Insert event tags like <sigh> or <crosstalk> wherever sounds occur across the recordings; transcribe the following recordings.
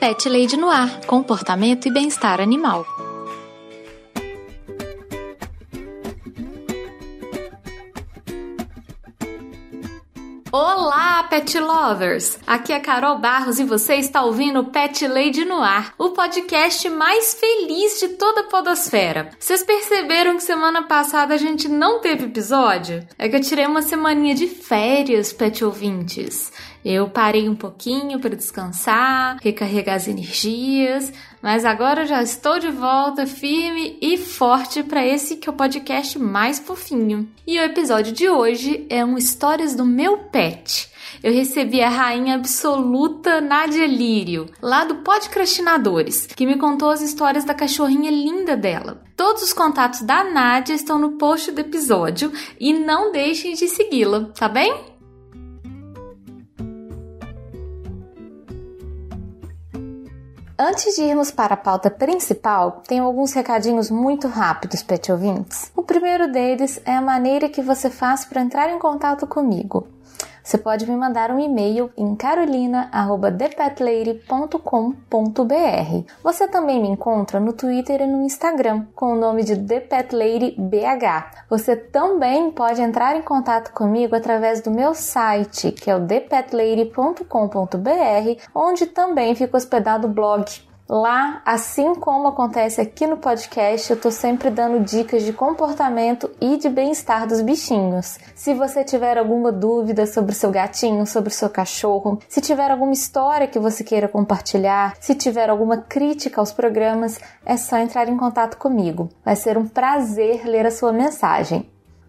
Pet Lady no ar, comportamento e bem-estar animal. Pet lovers! Aqui é Carol Barros e você está ouvindo Pet Lady no Ar, o podcast mais feliz de toda a podosfera. Vocês perceberam que semana passada a gente não teve episódio? É que eu tirei uma semaninha de férias, pet ouvintes. Eu parei um pouquinho para descansar, recarregar as energias, mas agora já estou de volta firme e forte para esse que é o podcast mais fofinho. E o episódio de hoje é um Histórias do Meu Pet. Eu recebi a rainha absoluta Nadia Lírio, lá do Podcrastinadores, que me contou as histórias da cachorrinha linda dela. Todos os contatos da Nádia estão no post do episódio e não deixem de segui-la, tá bem? Antes de irmos para a pauta principal, tenho alguns recadinhos muito rápidos, pet ouvintes. O primeiro deles é a maneira que você faz para entrar em contato comigo. Você pode me mandar um e-mail em carolina@thepetlady.com.br. Você também me encontra no Twitter e no Instagram com o nome de ThePetLadyBH. Você também pode entrar em contato comigo através do meu site, que é o thepetlady.com.br, onde também fica hospedado o blog Lá, assim como acontece aqui no podcast, eu tô sempre dando dicas de comportamento e de bem-estar dos bichinhos. Se você tiver alguma dúvida sobre o seu gatinho, sobre o seu cachorro, se tiver alguma história que você queira compartilhar, se tiver alguma crítica aos programas, é só entrar em contato comigo. Vai ser um prazer ler a sua mensagem.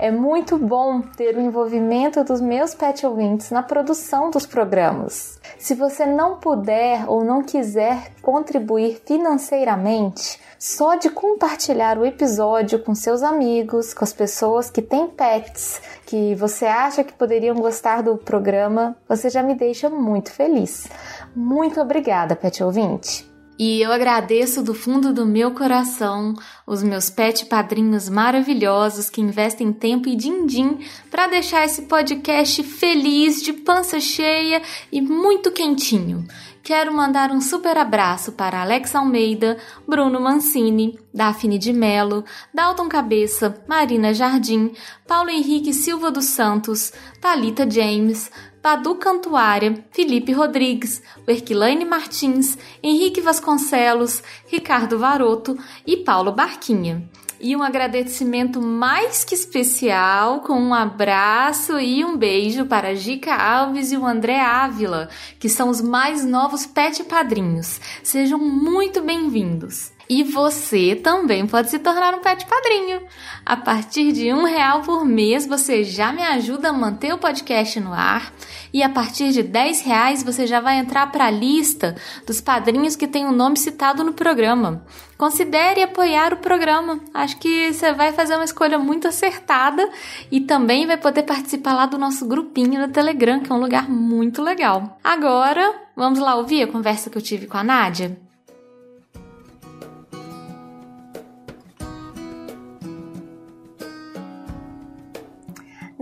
É muito bom ter o envolvimento dos meus pet ouvintes na produção dos programas. Se você não puder ou não quiser contribuir financeiramente, só de compartilhar o episódio com seus amigos, com as pessoas que têm pets, que você acha que poderiam gostar do programa, você já me deixa muito feliz. Muito obrigada, pet ouvinte! E eu agradeço do fundo do meu coração os meus pet padrinhos maravilhosos que investem tempo e din-din para deixar esse podcast feliz, de pança cheia e muito quentinho. Quero mandar um super abraço para Alex Almeida, Bruno Mancini, Daphne de Melo, Dalton Cabeça, Marina Jardim, Paulo Henrique Silva dos Santos, Talita James, Padu Cantuária, Felipe Rodrigues, Werquilane Martins, Henrique Vasconcelos, Ricardo Varoto e Paulo Barquinha. E um agradecimento mais que especial, com um abraço e um beijo para Gica Alves e o André Ávila, que são os mais novos pet padrinhos. Sejam muito bem-vindos! E você também pode se tornar um pet padrinho. A partir de um real por mês você já me ajuda a manter o podcast no ar. E a partir de 10 reais você já vai entrar para a lista dos padrinhos que tem o nome citado no programa. Considere apoiar o programa. Acho que você vai fazer uma escolha muito acertada e também vai poder participar lá do nosso grupinho no Telegram, que é um lugar muito legal. Agora, vamos lá ouvir a conversa que eu tive com a Nádia?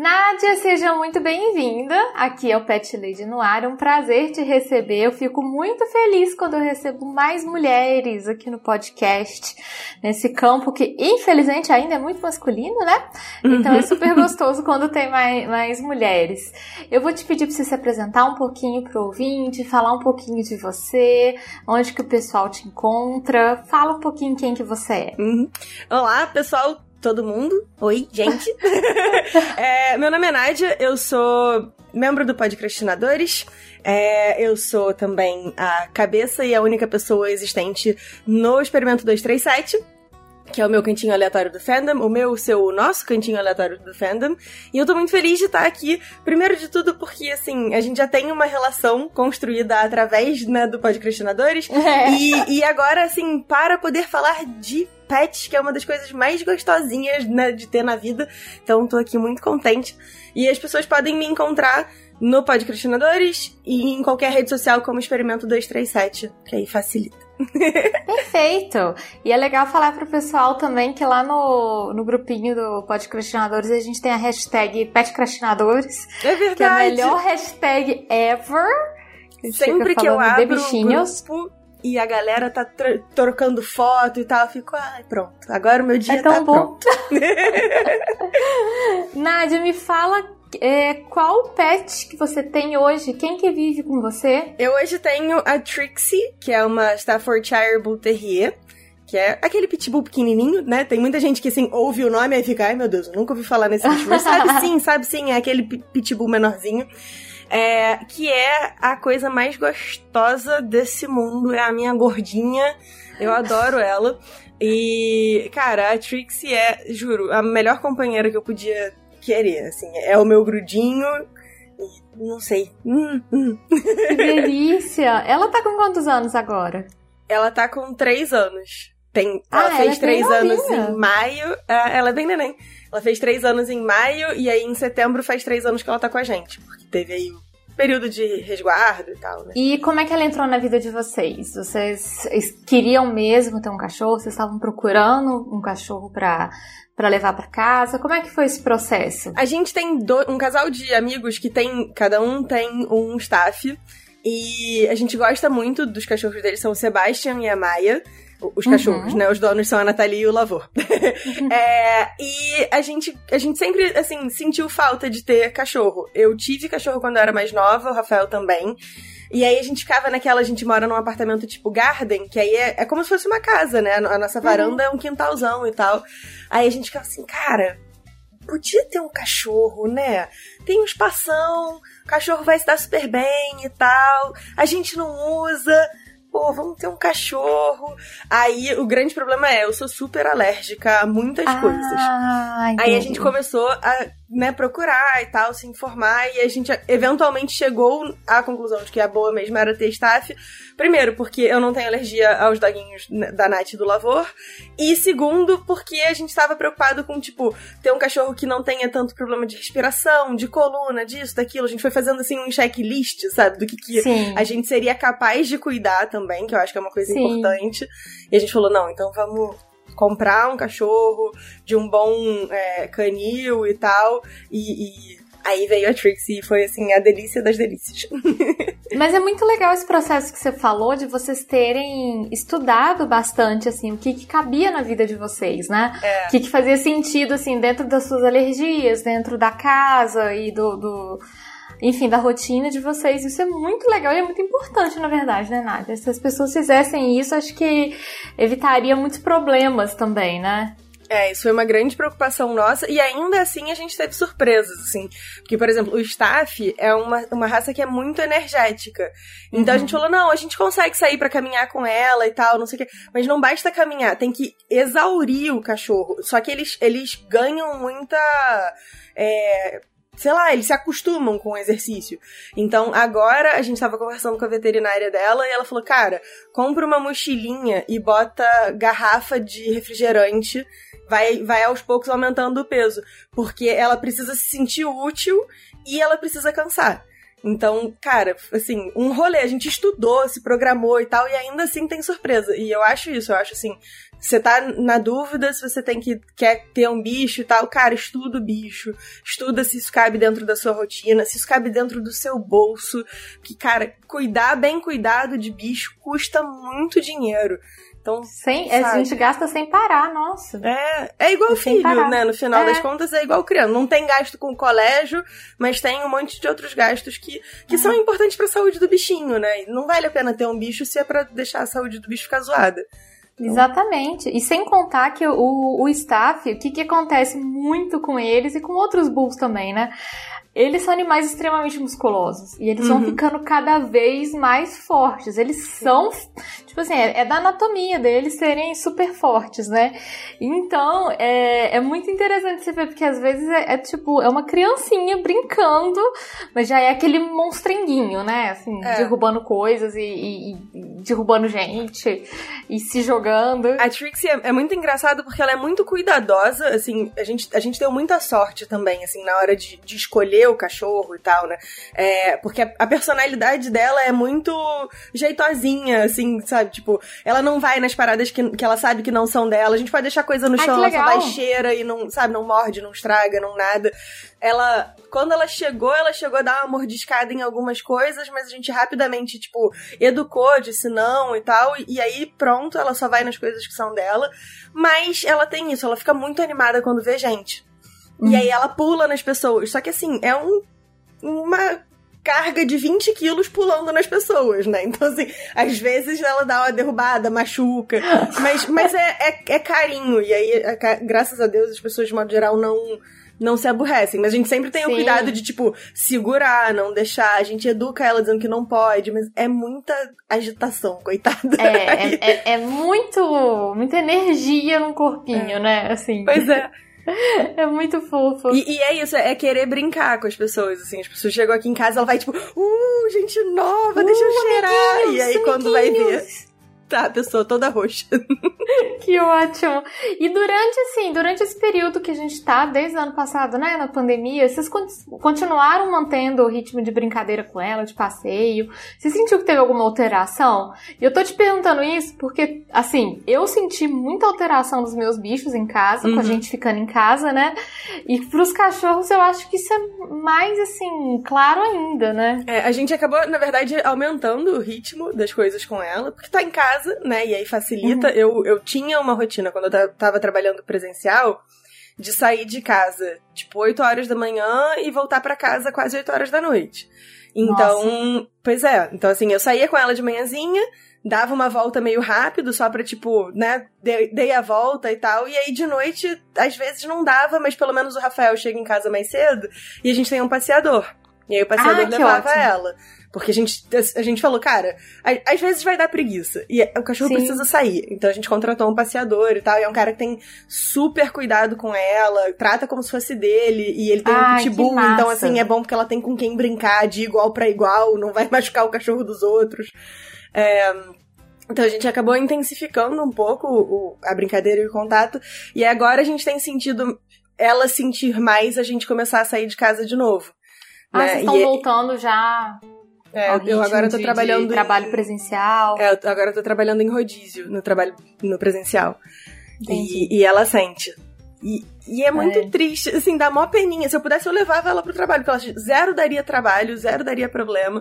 Nádia, seja muito bem-vinda aqui ao Pet Lady no Ar. É um prazer te receber. Eu fico muito feliz quando eu recebo mais mulheres aqui no podcast, nesse campo que infelizmente ainda é muito masculino, né? Então é super gostoso quando tem mais, mais mulheres. Eu vou te pedir para você se apresentar um pouquinho para o ouvinte, falar um pouquinho de você, onde que o pessoal te encontra. Fala um pouquinho quem que você é. Uhum. Olá, pessoal todo mundo. Oi, gente. <laughs> é, meu nome é Nádia, eu sou membro do Podcrastinadores. É, eu sou também a cabeça e a única pessoa existente no Experimento 237. que é o meu cantinho aleatório do fandom, o meu, o seu, o nosso cantinho aleatório do fandom. E eu tô muito feliz de estar aqui, primeiro de tudo porque, assim, a gente já tem uma relação construída através, né, do Podcrastinadores. É. E, e agora, assim, para poder falar de pets, que é uma das coisas mais gostosinhas, né, de ter na vida. Então, tô aqui muito contente. E as pessoas podem me encontrar no Podcrastinadores e em qualquer rede social como Experimento 237, que aí facilita. <laughs> Perfeito! E é legal falar pro pessoal também que lá no, no grupinho do Podcrastinadores a gente tem a hashtag Petcrastinadores. É verdade! Que é a melhor hashtag ever. Sempre que eu abro o grupo e a galera tá trocando foto e tal, eu fico, ai, pronto, agora o meu dia é tão tá bom. pronto. <laughs> Nádia, me fala é, qual pet que você tem hoje? Quem que vive com você? Eu hoje tenho a Trixie, que é uma Staffordshire Bull Terrier. Que é aquele pitbull pequenininho, né? Tem muita gente que, assim, ouve o nome e fica, ai meu Deus, eu nunca ouvi falar nesse bicho. Mas <laughs> sabe sim, sabe sim, é aquele pitbull menorzinho. É, que é a coisa mais gostosa desse mundo, é a minha gordinha. Eu adoro ela. E, cara, a Trixie é, juro, a melhor companheira que eu podia querer, assim. É o meu grudinho não sei. Hum, hum. Que delícia! Ela tá com quantos anos agora? Ela tá com três anos. Tem, ela ah, fez ela é três anos em maio. É, ela é bem neném. Ela fez três anos em maio e aí em setembro faz três anos que ela tá com a gente. Porque teve aí o período de resguardo e tal, né? E como é que ela entrou na vida de vocês? Vocês queriam mesmo ter um cachorro? Vocês estavam procurando um cachorro pra para levar para casa? Como é que foi esse processo? A gente tem do, um casal de amigos que tem, cada um tem um staff. E a gente gosta muito dos cachorros deles, são o Sebastian e a Maia. Os cachorros, uhum. né? Os donos são a Nathalie e o Lavor. Uhum. <laughs> é, e a gente, a gente sempre, assim, sentiu falta de ter cachorro. Eu tive cachorro quando eu era mais nova, o Rafael também. E aí a gente ficava naquela, a gente mora num apartamento tipo garden, que aí é, é como se fosse uma casa, né? A nossa varanda uhum. é um quintalzão e tal. Aí a gente ficava assim, cara, podia ter um cachorro, né? Tem um espação, o cachorro vai se dar super bem e tal. A gente não usa pô, vamos ter um cachorro. Aí o grande problema é, eu sou super alérgica a muitas ah, coisas. Aí a gente começou a né, procurar e tal, se informar, e a gente eventualmente chegou à conclusão de que a boa mesmo era ter staff. Primeiro, porque eu não tenho alergia aos doguinhos da Nath e do Lavor. E segundo, porque a gente estava preocupado com, tipo, ter um cachorro que não tenha tanto problema de respiração, de coluna, disso, daquilo. A gente foi fazendo, assim, um checklist, sabe? Do que, que a gente seria capaz de cuidar também, que eu acho que é uma coisa Sim. importante. E a gente falou, não, então vamos comprar um cachorro de um bom é, canil e tal. E, e, aí veio a Trixie e foi assim a delícia das delícias. <laughs> Mas é muito legal esse processo que você falou de vocês terem estudado bastante assim o que, que cabia na vida de vocês, né? É. O que, que fazia sentido assim dentro das suas alergias, dentro da casa e do, do enfim, da rotina de vocês. Isso é muito legal e é muito importante, na verdade, né, Nádia? Se as pessoas fizessem isso, acho que evitaria muitos problemas também, né? É, isso foi uma grande preocupação nossa, e ainda assim a gente teve surpresas, assim. Porque, por exemplo, o staff é uma, uma raça que é muito energética. Então uhum. a gente falou, não, a gente consegue sair para caminhar com ela e tal, não sei o quê. Mas não basta caminhar, tem que exaurir o cachorro. Só que eles, eles ganham muita. É, sei lá, eles se acostumam com o exercício. Então, agora a gente tava conversando com a veterinária dela e ela falou: "Cara, compra uma mochilinha e bota garrafa de refrigerante, vai vai aos poucos aumentando o peso, porque ela precisa se sentir útil e ela precisa cansar. Então, cara, assim, um rolê, a gente estudou, se programou e tal, e ainda assim tem surpresa. E eu acho isso, eu acho assim, você tá na dúvida se você tem que quer ter um bicho e tal, cara, estuda o bicho, estuda se isso cabe dentro da sua rotina, se isso cabe dentro do seu bolso, que cara, cuidar bem cuidado de bicho custa muito dinheiro. Então, sem, a gente gasta sem parar, nossa. É, é igual é filho, né? No final é. das contas é igual criança. Não tem gasto com o colégio, mas tem um monte de outros gastos que, que uhum. são importantes para a saúde do bichinho, né? não vale a pena ter um bicho se é para deixar a saúde do bicho ficar zoada. Então... Exatamente. E sem contar que o, o staff, o que, que acontece muito com eles e com outros bulls também, né? Eles são animais extremamente musculosos. E eles uhum. vão ficando cada vez mais fortes. Eles são, tipo assim, é, é, da anatomia deles serem super fortes, né? Então, é, é muito interessante você ver, porque às vezes é, é tipo, é uma criancinha brincando, mas já é aquele monstrenguinho, né? Assim, é. derrubando coisas e, e, e, derrubando gente e se jogando. A Trixie é, é muito engraçado porque ela é muito cuidadosa, assim, a gente, a gente deu muita sorte também, assim, na hora de, de escolher o cachorro e tal, né? É, porque a, a, personalidade dela é muito jeitosinha, assim, sabe? Tipo, ela não vai nas paradas que, que ela sabe que não são dela. A gente pode deixar coisa no Ai, chão, ela só vai cheira e não, sabe, não morde, não estraga, não nada. Ela, quando ela chegou, ela chegou a dar uma mordiscada em algumas coisas, mas a gente rapidamente, tipo, educou, disse não e tal. E aí, pronto, ela só vai nas coisas que são dela. Mas ela tem isso, ela fica muito animada quando vê gente. Uhum. E aí ela pula nas pessoas. Só que assim, é um, uma carga de 20 quilos pulando nas pessoas, né? Então, assim, às vezes ela dá uma derrubada, machuca. Mas, mas é, é, é carinho. E aí, é, graças a Deus, as pessoas, de modo geral, não não se aborrecem. Mas a gente sempre tem Sim. o cuidado de, tipo, segurar, não deixar. A gente educa ela dizendo que não pode, mas é muita agitação, coitada. É, <laughs> é, é, é, muito, muita energia no corpinho, é. né? Assim. Pois é. É muito fofo. E, e, é isso, é querer brincar com as pessoas, assim. As pessoas chegam aqui em casa, ela vai tipo, uh, gente nova, uh, deixa eu cheirar. E aí quando vai ver Tá, pessoa toda roxa. <laughs> que ótimo. E durante, assim, durante esse período que a gente tá, desde o ano passado, né, na pandemia, vocês continuaram mantendo o ritmo de brincadeira com ela, de passeio? Você sentiu que teve alguma alteração? E eu tô te perguntando isso porque, assim, eu senti muita alteração dos meus bichos em casa, uhum. com a uhum. gente ficando em casa, né? E pros cachorros eu acho que isso é mais, assim, claro ainda, né? É, a gente acabou, na verdade, aumentando o ritmo das coisas com ela, porque tá em casa né? E aí facilita. Uhum. Eu, eu tinha uma rotina quando eu tava trabalhando presencial de sair de casa, tipo, 8 horas da manhã e voltar para casa quase 8 horas da noite. Então, Nossa. pois é. Então, assim, eu saía com ela de manhãzinha, dava uma volta meio rápido, só pra, tipo, né, dei, a volta e tal. E aí, de noite, às vezes não dava, mas pelo menos o Rafael chega em casa mais cedo e a gente tem um passeador. E aí o passeador ah, levava ótimo. ela. Porque a gente, a gente falou, cara, às vezes vai dar preguiça. E o cachorro Sim. precisa sair. Então a gente contratou um passeador e tal. E é um cara que tem super cuidado com ela, trata como se fosse dele. E ele tem Ai, um pitbull. Então, assim, é bom porque ela tem com quem brincar de igual para igual, não vai <laughs> machucar o cachorro dos outros. É, então a gente acabou intensificando um pouco o, a brincadeira e o contato. E agora a gente tem sentido ela sentir mais a gente começar a sair de casa de novo. Ah, né? vocês estão voltando já é, eu agora tô trabalhando. trabalho presencial. É, eu agora tô trabalhando em rodízio no trabalho no presencial. E, e, ela sente. E, e é muito é. triste, assim, dá mó peninha. Se eu pudesse, eu levava ela pro trabalho, porque ela zero daria trabalho, zero daria problema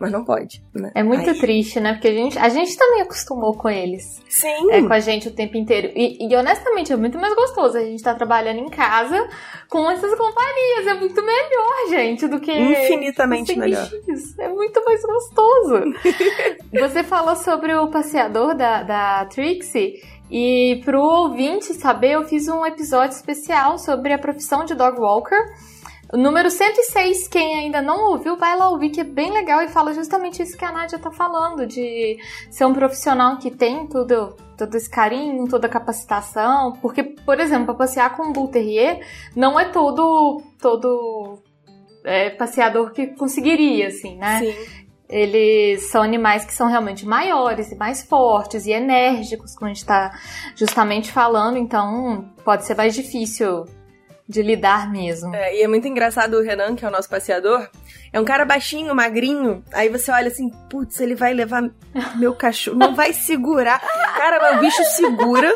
mas não pode, né? É muito Aí... triste, né? Porque a gente, a gente também acostumou com eles. Sim. É, com a gente o tempo inteiro. E, e, honestamente, é muito mais gostoso a gente tá trabalhando em casa com essas companhias. É muito melhor, gente, do que. Infinitamente melhor. Bichinhos. É muito mais gostoso. <laughs> Você falou sobre o passeador da, da Trixie. E pro ouvinte saber, eu fiz um episódio especial sobre a profissão de dog walker. O número 106, quem ainda não ouviu, vai lá ouvir, que é bem legal e fala justamente isso que a Nádia tá falando, de ser um profissional que tem tudo, todo esse carinho, toda a capacitação. Porque, por exemplo, para passear com um Bull Terrier, não é todo, todo é, passeador que conseguiria, assim, né? Sim. Eles são animais que são realmente maiores e mais fortes e enérgicos, como a gente está justamente falando, então pode ser mais difícil de lidar mesmo. É, e é muito engraçado o Renan, que é o nosso passeador. É um cara baixinho, magrinho. Aí você olha assim, putz, ele vai levar meu cachorro. Não vai segurar. Cara, o bicho segura.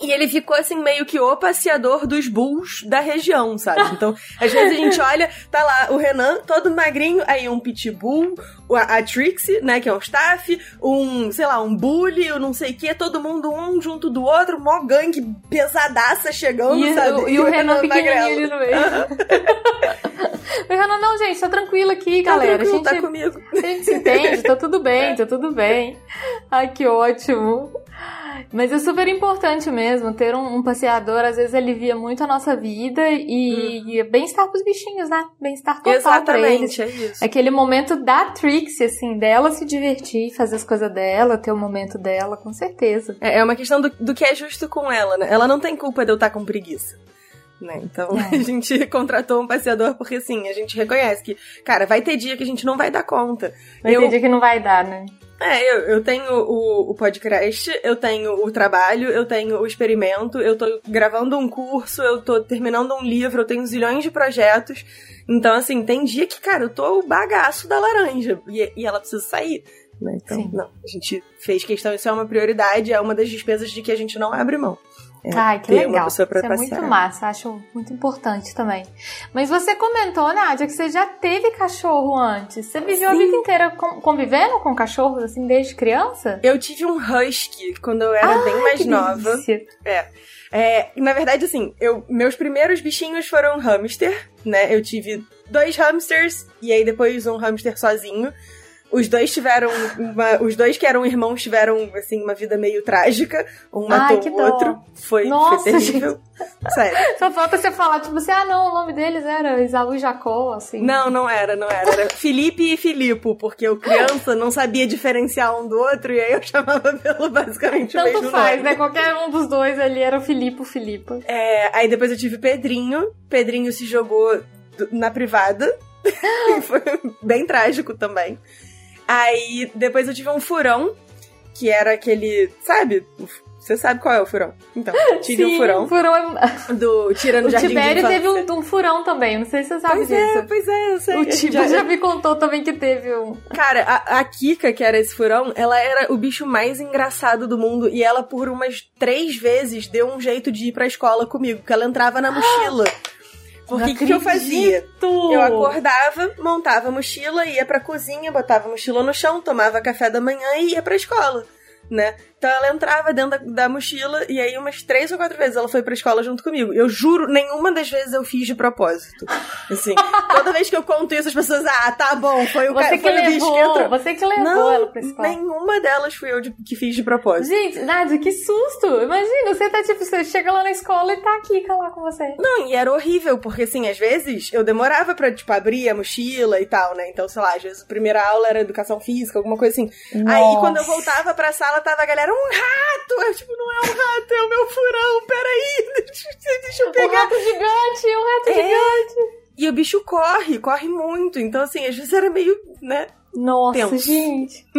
E ele ficou assim, meio que o passeador dos bulls da região, sabe? <laughs> Então, às vezes a gente olha, tá lá o Renan, todo magrinho, aí um pitbull, a, a Trixie, né, que é o staff, um, sei lá, um bully, ou não sei o que, todo mundo um junto do outro, mó gangue pesadaça chegando, e, sabe? O, e, e, o, Renan, Renan pequenininho ali no meio. <laughs> o Renan, não, gente, tá tranquilo aqui, tá galera. Tranquilo, a gente, tá comigo. A gente se entende, tá tudo bem, tá tudo bem. Ai, que ótimo. Mas é super importante mesmo ter um, um, passeador, às vezes alivia muito a nossa vida e, hum. e bem-estar pros bichinhos, né? Bem-estar total Exatamente, pra eles. é isso. Aquele momento da Trixie, assim, dela se divertir, fazer as coisas dela, ter o momento dela, com certeza. É, é uma questão do, do que é justo com ela, né? Ela não tem culpa de eu estar com preguiça. Né? Então é. <laughs> a gente contratou um passeador porque assim, a gente reconhece que, cara, vai ter dia que a gente não vai dar conta. Vai eu... ter dia que não vai dar, né? É, eu, eu tenho o, o podcast, eu tenho o trabalho, eu tenho o experimento, eu tô gravando um curso, eu tô terminando um livro, eu tenho zilhões de projetos. Então, assim, tem dia que, cara, eu tô o bagaço da laranja e, e ela precisa sair. Né? Então, Sim. não, a gente fez questão, isso é uma prioridade, é uma das despesas de que a gente não abre mão. É, Ai, que legal. Isso é muito massa, acho muito importante também. Mas você comentou, Nádia, que você já teve cachorro antes. Você viveu Sim. a vida inteira convivendo com cachorros, assim, desde criança? Eu tive um husky quando eu era bem mais nova. Delícia. É. É, na verdade, assim, eu, meus primeiros bichinhos foram hamster, né? Eu tive dois hamsters e aí depois um hamster sozinho. Os dois tiveram uma, os dois que eram irmãos tiveram assim uma vida meio trágica, um matou o outro. Foi, Nossa, foi terrível. Gente. Sério. Só falta você falar tipo assim: "Ah, não, o nome deles era Isaú e Jacó", assim. Não, não era, não era. Era Felipe e Filipe, porque eu criança não sabia diferenciar um do outro e aí eu chamava pelo basicamente Tanto o mesmo faz, nome. né? Qualquer um dos dois ali era o Filipe ou Filipe. É, aí depois eu tive Pedrinho. Pedrinho se jogou na privada. <laughs> foi bem trágico também. Aí depois eu tive um furão, que era aquele, sabe? Você sabe qual é o furão. Então, <laughs> tive Sim, um furão. O furão é... <laughs> do Tira no o Jardim Tibério teve um, um, furão também, não sei se você sabe pois disso. É, pois é, eu sei. O Tibério já... já me contou também que teve um. Cara, a, a Kika, que era esse furão, ela era o bicho mais engraçado do mundo. E ela, por umas três vezes, deu um jeito de ir pra escola comigo, porque ela entrava na mochila. <gasps> <gasps> Porque o que, eu fazia? Eu acordava, montava a mochila, ia pra cozinha, botava a mochila no chão, tomava café da manhã e ia pra escola, né? Então ela entrava dentro da, da, mochila e aí umas três ou quatro vezes ela foi pra escola junto comigo. Eu juro, nenhuma das vezes eu fiz de propósito. Assim, <laughs> toda vez que eu conto isso, as pessoas, ah, tá bom, foi o você cara, que levou, bicho que entrou. Você que levou Não, ela pra escola. Nenhuma delas fui eu de, que fiz de propósito. Gente, Nádia, que susto! Imagina, você tá tipo, você chega lá na escola e tá aqui lá com você. Não, e era horrível, porque assim, às vezes eu demorava pra, tipo, abrir a mochila e tal, né? Então, sei lá, às vezes a primeira aula era educação física, alguma coisa assim. Nossa. Aí quando eu voltava pra sala, tava a galera, um rato! Eu, tipo, não é um rato, é o meu furão, peraí, <laughs> deixa, deixa eu pegar. Um rato gigante, um rato É. gigante. E o bicho corre, corre muito. Então, assim, às vezes era meio, né? Nossa, Tenso. gente. <laughs>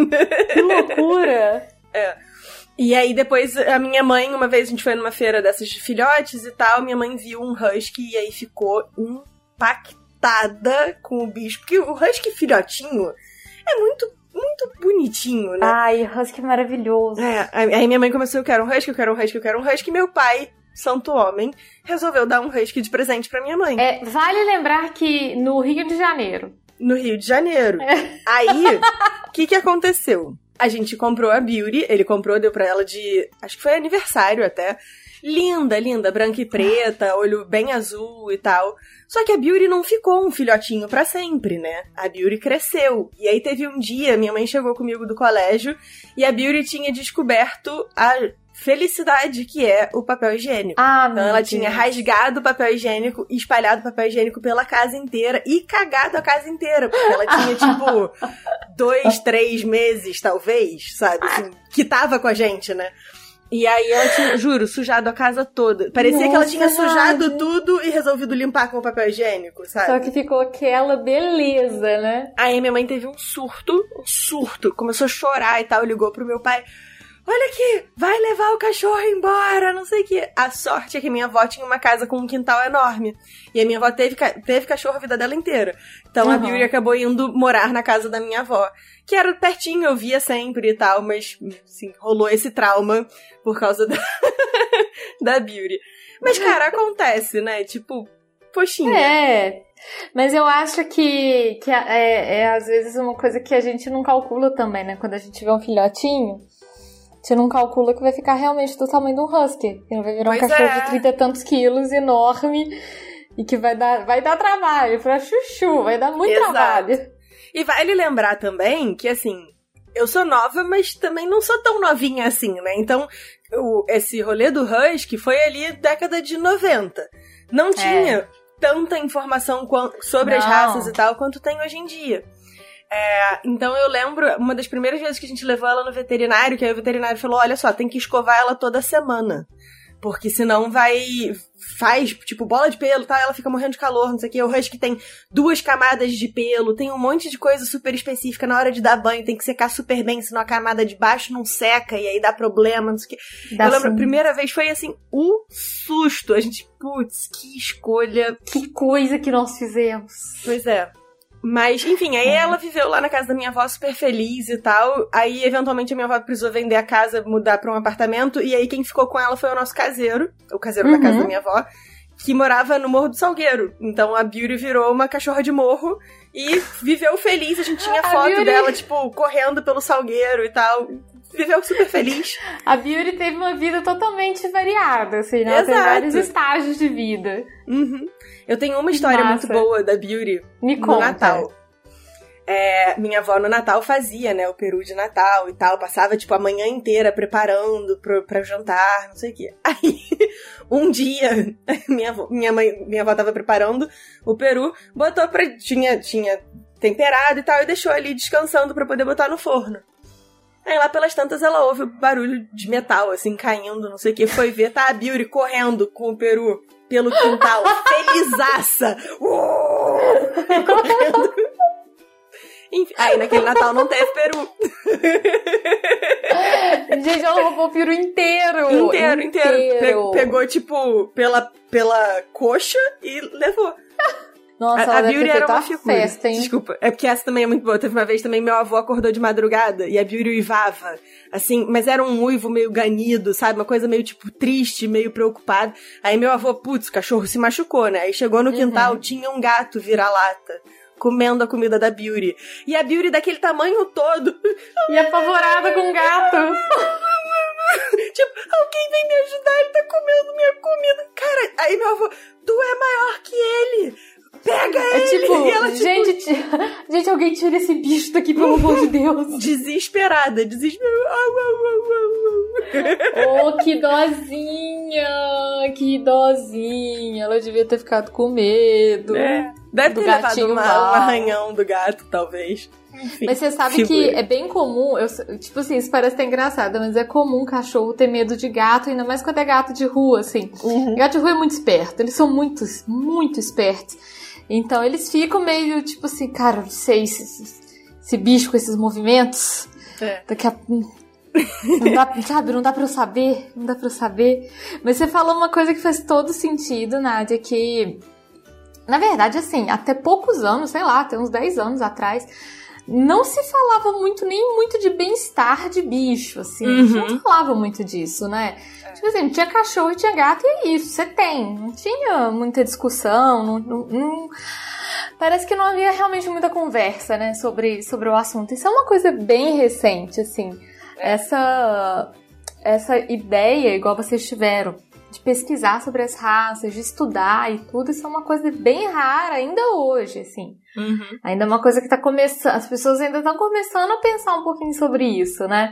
Que loucura. É. E aí depois a minha mãe, uma vez a gente foi numa feira dessas de filhotes e tal, minha mãe viu um husky e aí ficou impactada com o bicho. Porque o husky filhotinho é muito, muito bonitinho, né? Ai, husky maravilhoso. É, aí minha mãe começou, eu quero um husky, eu quero um husky, eu quero um husky. E meu pai, santo homem, resolveu dar um husky de presente pra minha mãe. É, vale lembrar que no Rio de Janeiro. No Rio de Janeiro. Aí, o <laughs> que que aconteceu? A gente comprou a Beauty, ele comprou, deu pra ela de. Acho que foi aniversário até. Linda, linda, branca e preta, olho bem azul e tal. Só que a Beauty não ficou um filhotinho pra sempre, né? A Beauty cresceu. E aí teve um dia, minha mãe chegou comigo do colégio e a Beauty tinha descoberto a felicidade que é o papel higiênico. Ah, Então ela tinha rasgado o papel higiênico e espalhado o papel higiênico pela casa inteira e cagado a casa inteira. Porque ela tinha, tipo, <laughs> dois, três meses, talvez, sabe? Assim, que tava com a gente, né? E aí ela tinha, juro, sujado a casa toda. Parecia Nossa, que ela tinha sujado Nádia. tudo e resolvido limpar com o papel higiênico, sabe? Só que ficou aquela beleza, né? Aí minha mãe teve um surto, um surto, começou a chorar e tal, ligou pro meu pai. Olha aqui, vai levar o cachorro embora, não sei o que. A sorte é que minha avó tinha uma casa com um quintal enorme. E a minha avó teve, teve cachorro a vida dela inteira. Então a Uhum. Beauty acabou indo morar na casa da minha avó. Que era pertinho, eu via sempre e tal, mas, assim, rolou esse trauma por causa da, <laughs> da Beauty. Mas, cara, acontece, né? Tipo, poxinha. É. Mas eu acho que, que é, é às vezes uma coisa que a gente não calcula também, né? Quando a gente vê um filhotinho, você não calcula que vai ficar realmente do tamanho de um husky. Que vai virar um Pois cachorro é. de 30 e tantos quilos, enorme, e que vai dar, vai dar trabalho pra chuchu, vai dar muito Exato. trabalho. E vale lembrar também que, assim, eu sou nova, mas também não sou tão novinha assim, né? Então, o, esse rolê do Husky foi ali década de 90. Não tinha é. tanta informação sobre Não. as raças e tal quanto tem hoje em dia. É, então eu lembro, uma das primeiras vezes que a gente levou ela no veterinário, que aí o veterinário falou: olha só, tem que escovar ela toda semana. Porque senão vai. Faz, tipo, bola de pelo, tá? Ela fica morrendo de calor, não sei o que. O Husky tem duas camadas de pelo, tem um monte de coisa super específica na hora de dar banho, tem que secar super bem, senão a camada de baixo não seca e aí dá problema, não sei o que. Dá eu lembro, sim. a primeira vez foi assim, um susto. A gente, putz, que escolha. Que coisa que nós fizemos. Pois é. Mas, enfim, aí é. ela viveu lá na casa da minha avó super feliz e tal. Aí, eventualmente, a minha avó precisou vender a casa, mudar pra um apartamento. E aí, quem ficou com ela foi o nosso caseiro, o caseiro uhum. da casa da uhum. minha avó, que morava no Morro do Salgueiro. Então, a Beauty virou uma cachorra de morro e viveu feliz. A gente tinha <laughs> a foto Beauty... dela, tipo, correndo pelo Salgueiro e tal viveu super feliz. A Beauty teve uma vida totalmente variada, assim, né? Ela vários estágios de vida. Uhum. Eu tenho uma história Massa. muito boa da Beauty Me no conta. Natal. É, minha avó no Natal fazia, né, o peru de Natal e tal, passava, tipo, a manhã inteira preparando pro, pra jantar, não sei o quê. <laughs> Aí, um dia, <laughs> minha avó, minha mãe, minha avó tava preparando o peru, botou pra, tinha, tinha temperado e tal, e deixou ali descansando para poder botar no forno. Aí lá pelas tantas ela ouve o barulho de metal, assim, caindo, não sei o que, foi ver, tá a Beauty correndo com o peru pelo quintal, felizaça. Uh! Correndo. Enfim, aí naquele Natal não teve peru. Gente, ela roubou o peru inteiro. Inteiro, inteiro. inteiro. Pe pegou, tipo, pela, pela coxa e levou. Nossa, a, a Beauty era uma figura. Festa, hein? Desculpa, é porque essa também é muito boa. Teve uma vez também meu avô acordou de madrugada e a Beauty uivava. Assim, mas era um uivo meio ganido, sabe? Uma coisa meio, tipo, triste, meio preocupado. Aí meu avô, putz, o cachorro se machucou, né? Aí chegou no quintal, uhum. tinha um gato vira-lata comendo a comida da Beauty. E a Beauty daquele tamanho todo. E apavorada com o gato. <laughs> tipo, alguém vem me ajudar, ele tá comendo minha comida. Cara, aí meu avô, tu é maior que ele. Pega é ele! Tipo, ela, tipo, gente, <laughs> gente, alguém tira esse bicho daqui, pelo amor de Deus. <laughs> Desesperada, desesperada. oh, que dozinha! Que dozinha! Ela devia ter ficado com medo. É. Deve ter levado uma, um arranhão do gato, talvez. Enfim, mas você sabe figura. que é bem comum, eu, tipo assim, isso parece ter engraçado, mas é comum cachorro ter medo de gato, ainda mais quando é gato de rua, assim. Uhum. Gato de rua é muito esperto, eles são muito, muito espertos. Então eles ficam meio tipo assim, cara, não sei se esse bicho com esses movimentos. É. Daqui a. Não dá, sabe, não dá pra eu saber, não dá pra eu saber. Mas você falou uma coisa que faz todo sentido, Nádia, que. Na verdade, assim, até poucos anos, sei lá, até uns 10 anos atrás, não se falava muito, nem muito de bem-estar de bicho, assim. Uhum. Não falava muito disso, né? Tipo assim, tinha cachorro e tinha gato e é isso, você tem. Não tinha muita discussão, não, não, não, Parece que não havia realmente muita conversa, né, sobre, sobre o assunto. Isso é uma coisa bem recente, assim. Essa, essa ideia, igual vocês tiveram, de pesquisar sobre as raças, de estudar e tudo, isso é uma coisa bem rara ainda hoje, assim. Uhum. Ainda é uma coisa que tá começando, as pessoas ainda estão começando a pensar um pouquinho sobre isso, né?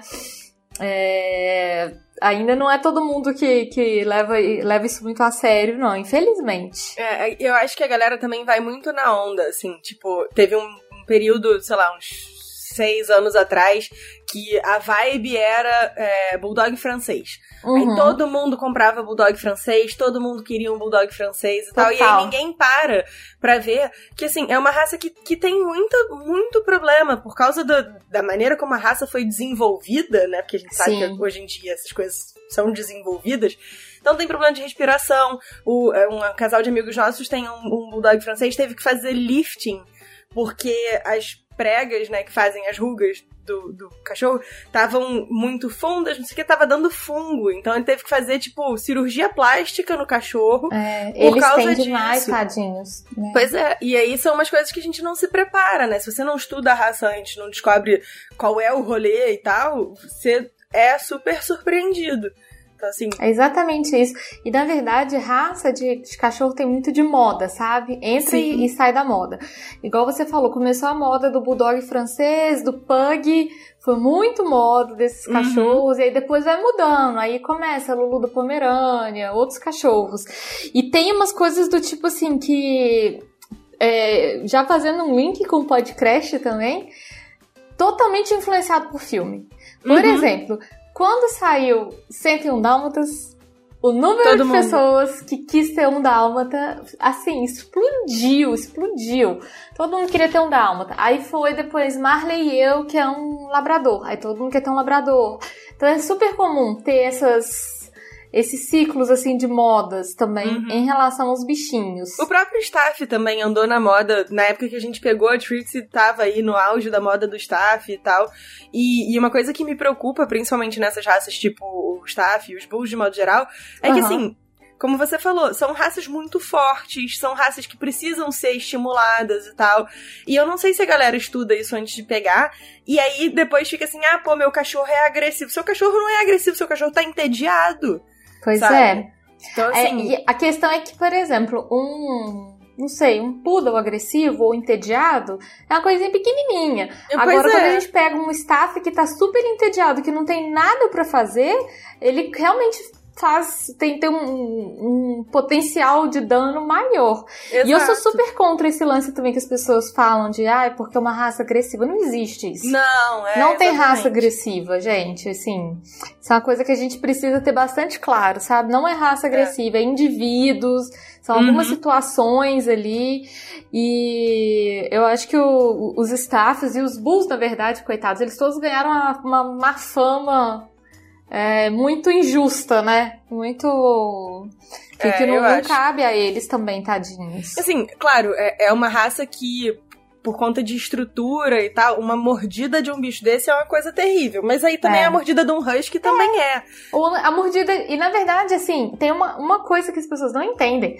É, ainda não é todo mundo que, que leva, leva isso muito a sério, não, infelizmente. É, eu acho que a galera também vai muito na onda, assim, tipo, teve um, um período, sei lá, uns seis anos atrás, que a vibe era é, bulldog francês. Uhum. Aí todo mundo comprava bulldog francês, todo mundo queria um bulldog francês e Total. tal. E aí ninguém para pra ver que, assim, é uma raça que, que tem muita, muito problema por causa do, da maneira como a raça foi desenvolvida, né? Porque a gente sabe Sim. que hoje em dia essas coisas são desenvolvidas. Então tem problema de respiração. O, é, um casal de amigos nossos tem um, um bulldog francês, teve que fazer lifting porque as pregas, né, que fazem as rugas do, do cachorro estavam muito fundas, não sei o que, tava dando fungo. Então ele teve que fazer, tipo, cirurgia plástica no cachorro. É, por eles causa têm disso. demais, tadinhos. Né? Pois é, e aí são umas coisas que a gente não se prepara, né? Se você não estuda a raça antes, não descobre qual é o rolê e tal, você é super surpreendido. Assim... É exatamente isso. E na verdade, raça de, de cachorro tem muito de moda, sabe? Entra e, e, sai da moda. Igual você falou, começou a moda do bulldog francês, do pug, foi muito moda desses uhum. cachorros, uhum. e aí depois vai mudando. Aí começa a Lulu da Pomerânia, outros cachorros. E tem umas coisas do tipo assim que. É, já fazendo um link com o podcast também, totalmente influenciado por filme. Por uhum. exemplo, quando saiu 101 Dálmatas, o número Todo de mundo. pessoas que quis ter um dálmata, assim, explodiu, explodiu. Todo mundo queria ter um dálmata. Aí foi depois Marley e eu, que é um labrador. Aí todo mundo quer ter um labrador. Então é super comum ter essas esses ciclos assim de modas também uhum. em relação aos bichinhos. O próprio staff também andou na moda na época que a gente pegou a Trixie, tava aí no auge da moda do staff e tal. E, e uma coisa que me preocupa, principalmente nessas raças tipo o staff e os bulls de modo geral, é uhum. que assim, como você falou, são raças muito fortes, são raças que precisam ser estimuladas e tal. E eu não sei se a galera estuda isso antes de pegar. E aí depois fica assim: ah, pô, meu cachorro é agressivo. Seu cachorro não é agressivo, seu cachorro tá entediado. Pois sabe? é. Então, é, assim... É, a questão é que, por exemplo, um não sei, um poodle agressivo ou entediado é uma coisinha pequenininha. Pois Agora, é. quando a gente pega um staff que tá super entediado, que não tem nada para fazer, ele realmente faz tem, tem um, um potencial de dano maior. Exato. E eu sou super contra esse lance também que as pessoas falam de ah, é porque é uma raça agressiva. Não existe isso. Não, é. Não tem raça agressiva, gente. Assim, isso é uma coisa que a gente precisa ter bastante claro, sabe? Não é raça é. agressiva, é, é indivíduos. São algumas uhum. situações ali. E eu acho que o, os staffs e os bulls, na verdade, coitados, eles todos ganharam uma, uma má fama é, muito injusta, né? Muito. Que, é, que não, não cabe a eles também, tadinhos. Assim, claro, é, é uma raça que por conta de estrutura e tal, uma mordida de um bicho desse é uma coisa terrível. Mas aí também é. a mordida de um husky também é. é. Ou a mordida. E na verdade, assim, tem uma, uma coisa que as pessoas não entendem.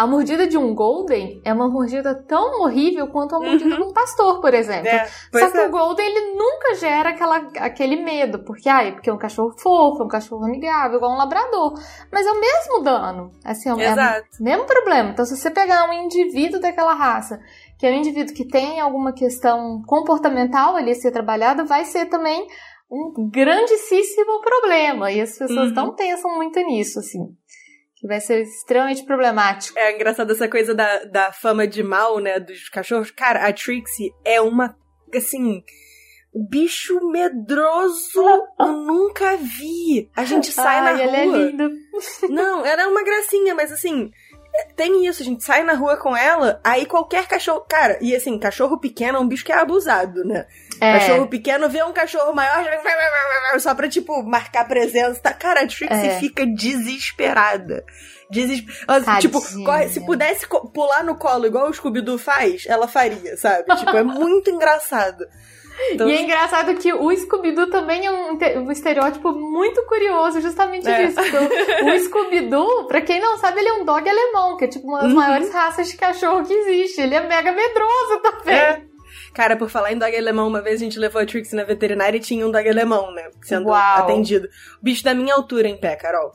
A mordida de um Golden é uma mordida tão horrível quanto a mordida uhum. de um pastor, por exemplo. É, Só que é. o Golden, ele nunca gera aquela, aquele medo, porque, ai, porque é um cachorro fofo, é um cachorro amigável, igual um labrador. Mas é o mesmo dano. Assim, é, é o mesmo problema. Então, se você pegar um indivíduo daquela raça, que é um indivíduo que tem alguma questão comportamental ali a ser trabalhada, vai ser também um grandíssimo problema. E as pessoas uhum. não pensam muito nisso, assim que vai ser extremamente problemático. É engraçado essa coisa da, da fama de mal, né, dos cachorros. Cara, a Trixie é uma, assim, bicho medroso <laughs> eu nunca vi. A gente sai Ai, na rua. Ele é lindo. <laughs> Não, ela é uma gracinha, mas assim, tem isso, a gente sai na rua com ela, aí qualquer cachorro. Cara, e assim, cachorro pequeno é um bicho que é abusado, né? É. Cachorro pequeno vê um cachorro maior só pra, tipo, marcar presença. Tá? Cara, a Trixie é. fica desesperada. Desesperada. Tipo, corre, se pudesse pular no colo igual o Scooby-Doo faz, ela faria, sabe? tipo, é muito <laughs> engraçado. Então... E é engraçado que o Scooby-Doo também é um, um, estereótipo muito curioso, justamente é. disso. Então, o Scooby-Doo, pra quem não sabe, ele é um dog alemão, que é tipo uma das uhum. maiores raças de cachorro que existe. Ele é mega medroso também. É. Cara, por falar em dog alemão, uma vez a gente levou a Trixie na veterinária e tinha um dog alemão, né? Sendo Uau. atendido. bicho da minha altura em pé, Carol.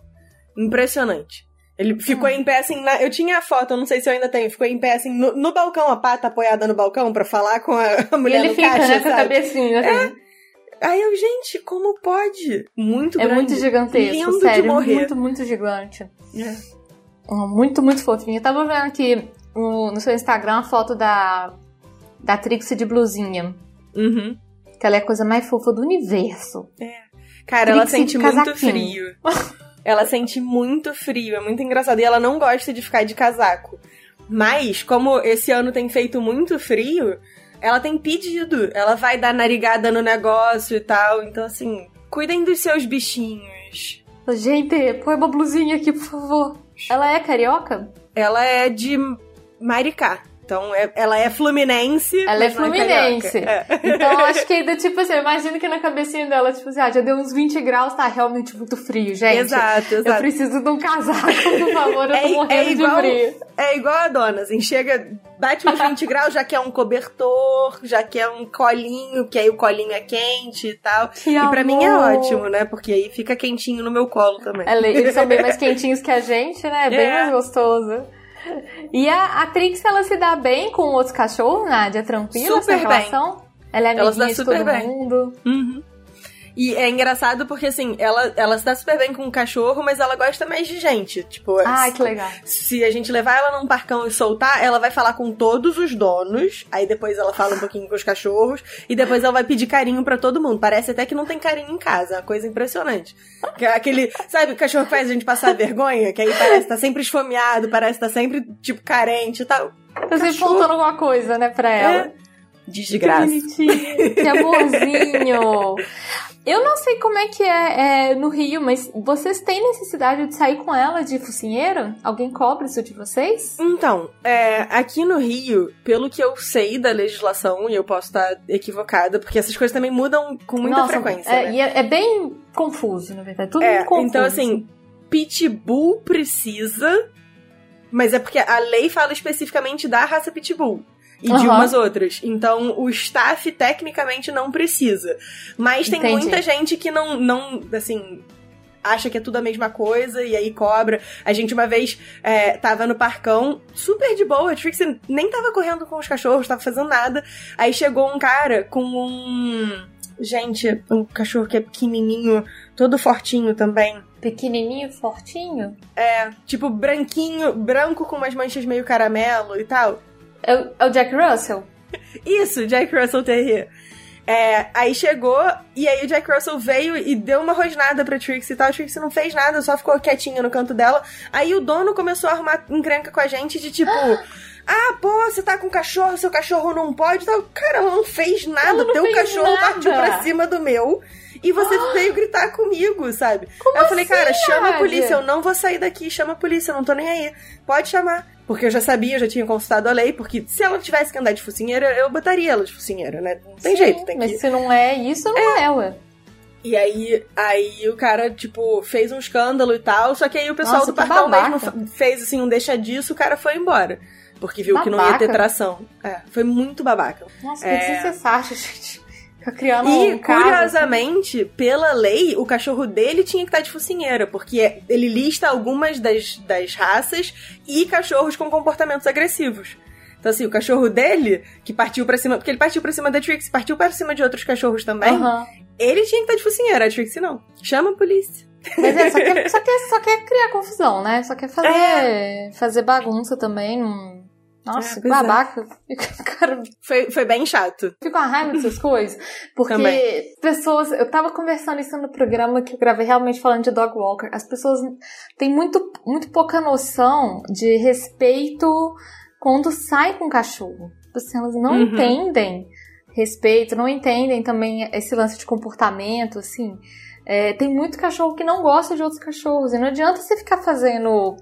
Impressionante. Ele ficou hum. em pé assim, na... eu tinha a foto, eu não sei se eu ainda tenho, ficou em pé assim no, no balcão, a pata apoiada no balcão para falar com a, mulher e ele no fica, caixa, né, com a cabecinha assim. É. Aí eu, gente, como pode? Muito é grande. É muito gigantesco, Lindo sério, de morrer. muito, muito gigante. É. muito, muito fofinho. Eu tava vendo aqui no, no seu Instagram a foto da, da Trixie de blusinha. Uhum. Que ela é a coisa mais fofa do universo. É. Cara, Trixie ela sente muito frio. Ela sente muito frio, é muito engraçado. E ela não gosta de ficar de casaco. Mas, como esse ano tem feito muito frio, ela tem pedido. Ela vai dar narigada no negócio e tal. Então, assim, cuidem dos seus bichinhos. Gente, põe uma blusinha aqui, por favor. Ela é carioca? Ela é de Maricá. Então, é, ela é fluminense. Ela é, é fluminense. É então, acho que ainda, tipo assim, eu imagino que na cabecinha dela, tipo assim, ah, já deu uns 20 graus, tá realmente muito frio, gente. Exato, exato. Eu preciso de um casaco, por favor, eu tô é, morrendo é igual, de frio. É igual a dona, assim, chega, bate uns 20 graus, já quer um cobertor, já quer um colinho, que aí o colinho é quente e tal. Que e amor. pra mim é ótimo, né? Porque aí fica quentinho no meu colo também. Eles são bem mais <laughs> quentinhos que a gente, né? É bem mais gostoso. E a, a Trix, ela se dá bem com outros cachorros, Nádia? Tranquila Super essa relação? Bem. Ela é amiguinha ela de todo bem. mundo. Uhum. E é engraçado porque, assim, ela, ela se dá super bem com o cachorro, mas ela gosta mais de gente. Tipo, ah, que legal. Se a gente levar ela num parcão e soltar, ela vai falar com todos os donos, aí depois ela fala um pouquinho com os cachorros, e depois ela vai pedir carinho para todo mundo. Parece até que não tem carinho em casa, é uma coisa impressionante. É aquele, sabe, o cachorro faz a gente passar vergonha, que aí parece tá sempre esfomeado, parece tá sempre, tipo, carente e tal. Tá sempre faltando alguma coisa, né, pra ela. É. Desgraça. Que, <laughs> que amorzinho. Eu não sei como é que é, é, no Rio, mas vocês têm necessidade de sair com ela de focinheiro? Alguém cobra isso de vocês? Então, é, aqui no Rio, pelo que eu sei da legislação, e eu posso estar equivocada, porque essas coisas também mudam com muita Nossa, frequência. É, né? E é, é, bem confuso, na verdade. Tudo é, muito confuso. Então, assim, pitbull precisa, mas é porque a lei fala especificamente da raça pitbull e uhum. de umas outras. Então, o staff tecnicamente não precisa. Mas tem Entendi. muita gente que não, não, assim, acha que é tudo a mesma coisa e aí cobra. A gente uma vez é, tava no parcão, super de boa, a Trixie nem tava correndo com os cachorros, tava fazendo nada. Aí chegou um cara com um. Gente, um cachorro que é pequenininho, todo fortinho também. Pequenininho, fortinho? É, tipo branquinho, branco com umas manchas meio caramelo e tal. É o, é o Jack Russell? Isso, Jack Russell Terrier. É, aí chegou, e aí o Jack Russell veio e deu uma rosnada pra Trixie e tal. A Trixie não fez nada, só ficou quietinha no canto dela. Aí o dono começou a arrumar encrenca com a gente de tipo. <gasps> ah, pô, você tá com cachorro, seu cachorro não pode. Tal. Cara, ela não fez nada. Não Teu fez cachorro nada. partiu pra cima do meu. E você ah. veio gritar comigo, sabe? Como aí eu falei, assim, cara, chama a polícia, eu não vou sair daqui, chama a polícia, eu não tô nem aí. Pode chamar. Porque eu já sabia, eu já tinha consultado a lei, porque se ela tivesse que andar de focinheira, eu botaria ela de focinheira, né? Não tem Sim, jeito, tem mas que... se não é isso, não é, é ué. E aí, aí o cara, tipo, fez um escândalo e tal, só que aí o pessoal Nossa, do parcão mesmo fez, assim, um deixa disso, o cara foi embora. Porque viu babaca. que não ia ter tração. É, foi muito babaca. Nossa, é... que desnecessário, <laughs> gente. Criando e, um curiosamente, assim. pela lei, o cachorro dele tinha que estar de focinheira, porque ele lista algumas das, das raças e cachorros com comportamentos agressivos. Então, assim, o cachorro dele, que partiu pra cima. Porque ele partiu pra cima da Trixie, partiu pra cima de outros cachorros também. Uhum. Ele tinha que estar de focinheira, a Trixie não. Chama a polícia. Mas é, só quer, só <laughs> quer, só quer criar confusão, né? Só quer fazer, é. fazer bagunça também. Não nossa, é, que babaca. É. <laughs> Cara, foi, foi bem chato. Fico com a raiva dessas coisas. Porque Também. pessoas. Eu tava conversando isso no programa que eu gravei realmente falando de dog walker. As pessoas têm muito, muito pouca noção de respeito quando sai com cachorro. Tipo assim, elas não uhum. entendem respeito, não entendem também esse lance de comportamento, assim. É, tem muito cachorro que não gosta de outros cachorros. E não adianta você ficar fazendo.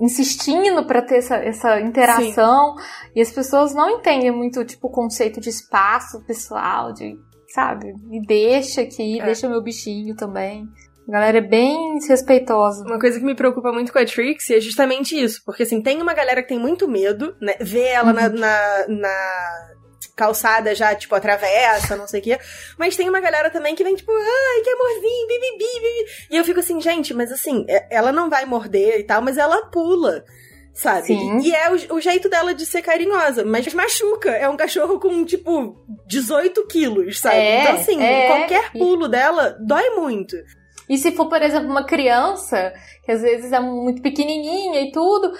insistindo para ter essa, essa interação. Sim. E as pessoas não entendem muito, tipo, o conceito de espaço pessoal, de. sabe? Me deixa aqui, é. deixa meu bichinho também. A galera é bem desrespeitosa. Uma coisa que me preocupa muito com a Trixie é justamente isso. Porque, assim, tem uma galera que tem muito medo, né? Vê ela uhum. na, na, na calçada já, tipo, atravessa, não sei o quê. Mas tem uma galera também que vem, tipo, ai, que amorzinho, bibi, bibi. E eu fico assim, gente, mas assim, é, ela não vai morder e tal, mas ela pula. Sabe? Sim. E é o, o jeito dela de ser carinhosa, mas machuca. É um cachorro com, tipo, 18 quilos, sabe? É, então, assim, é, qualquer pulo dela dói muito. E se for, por exemplo, uma criança, que às vezes é muito pequenininha e tudo,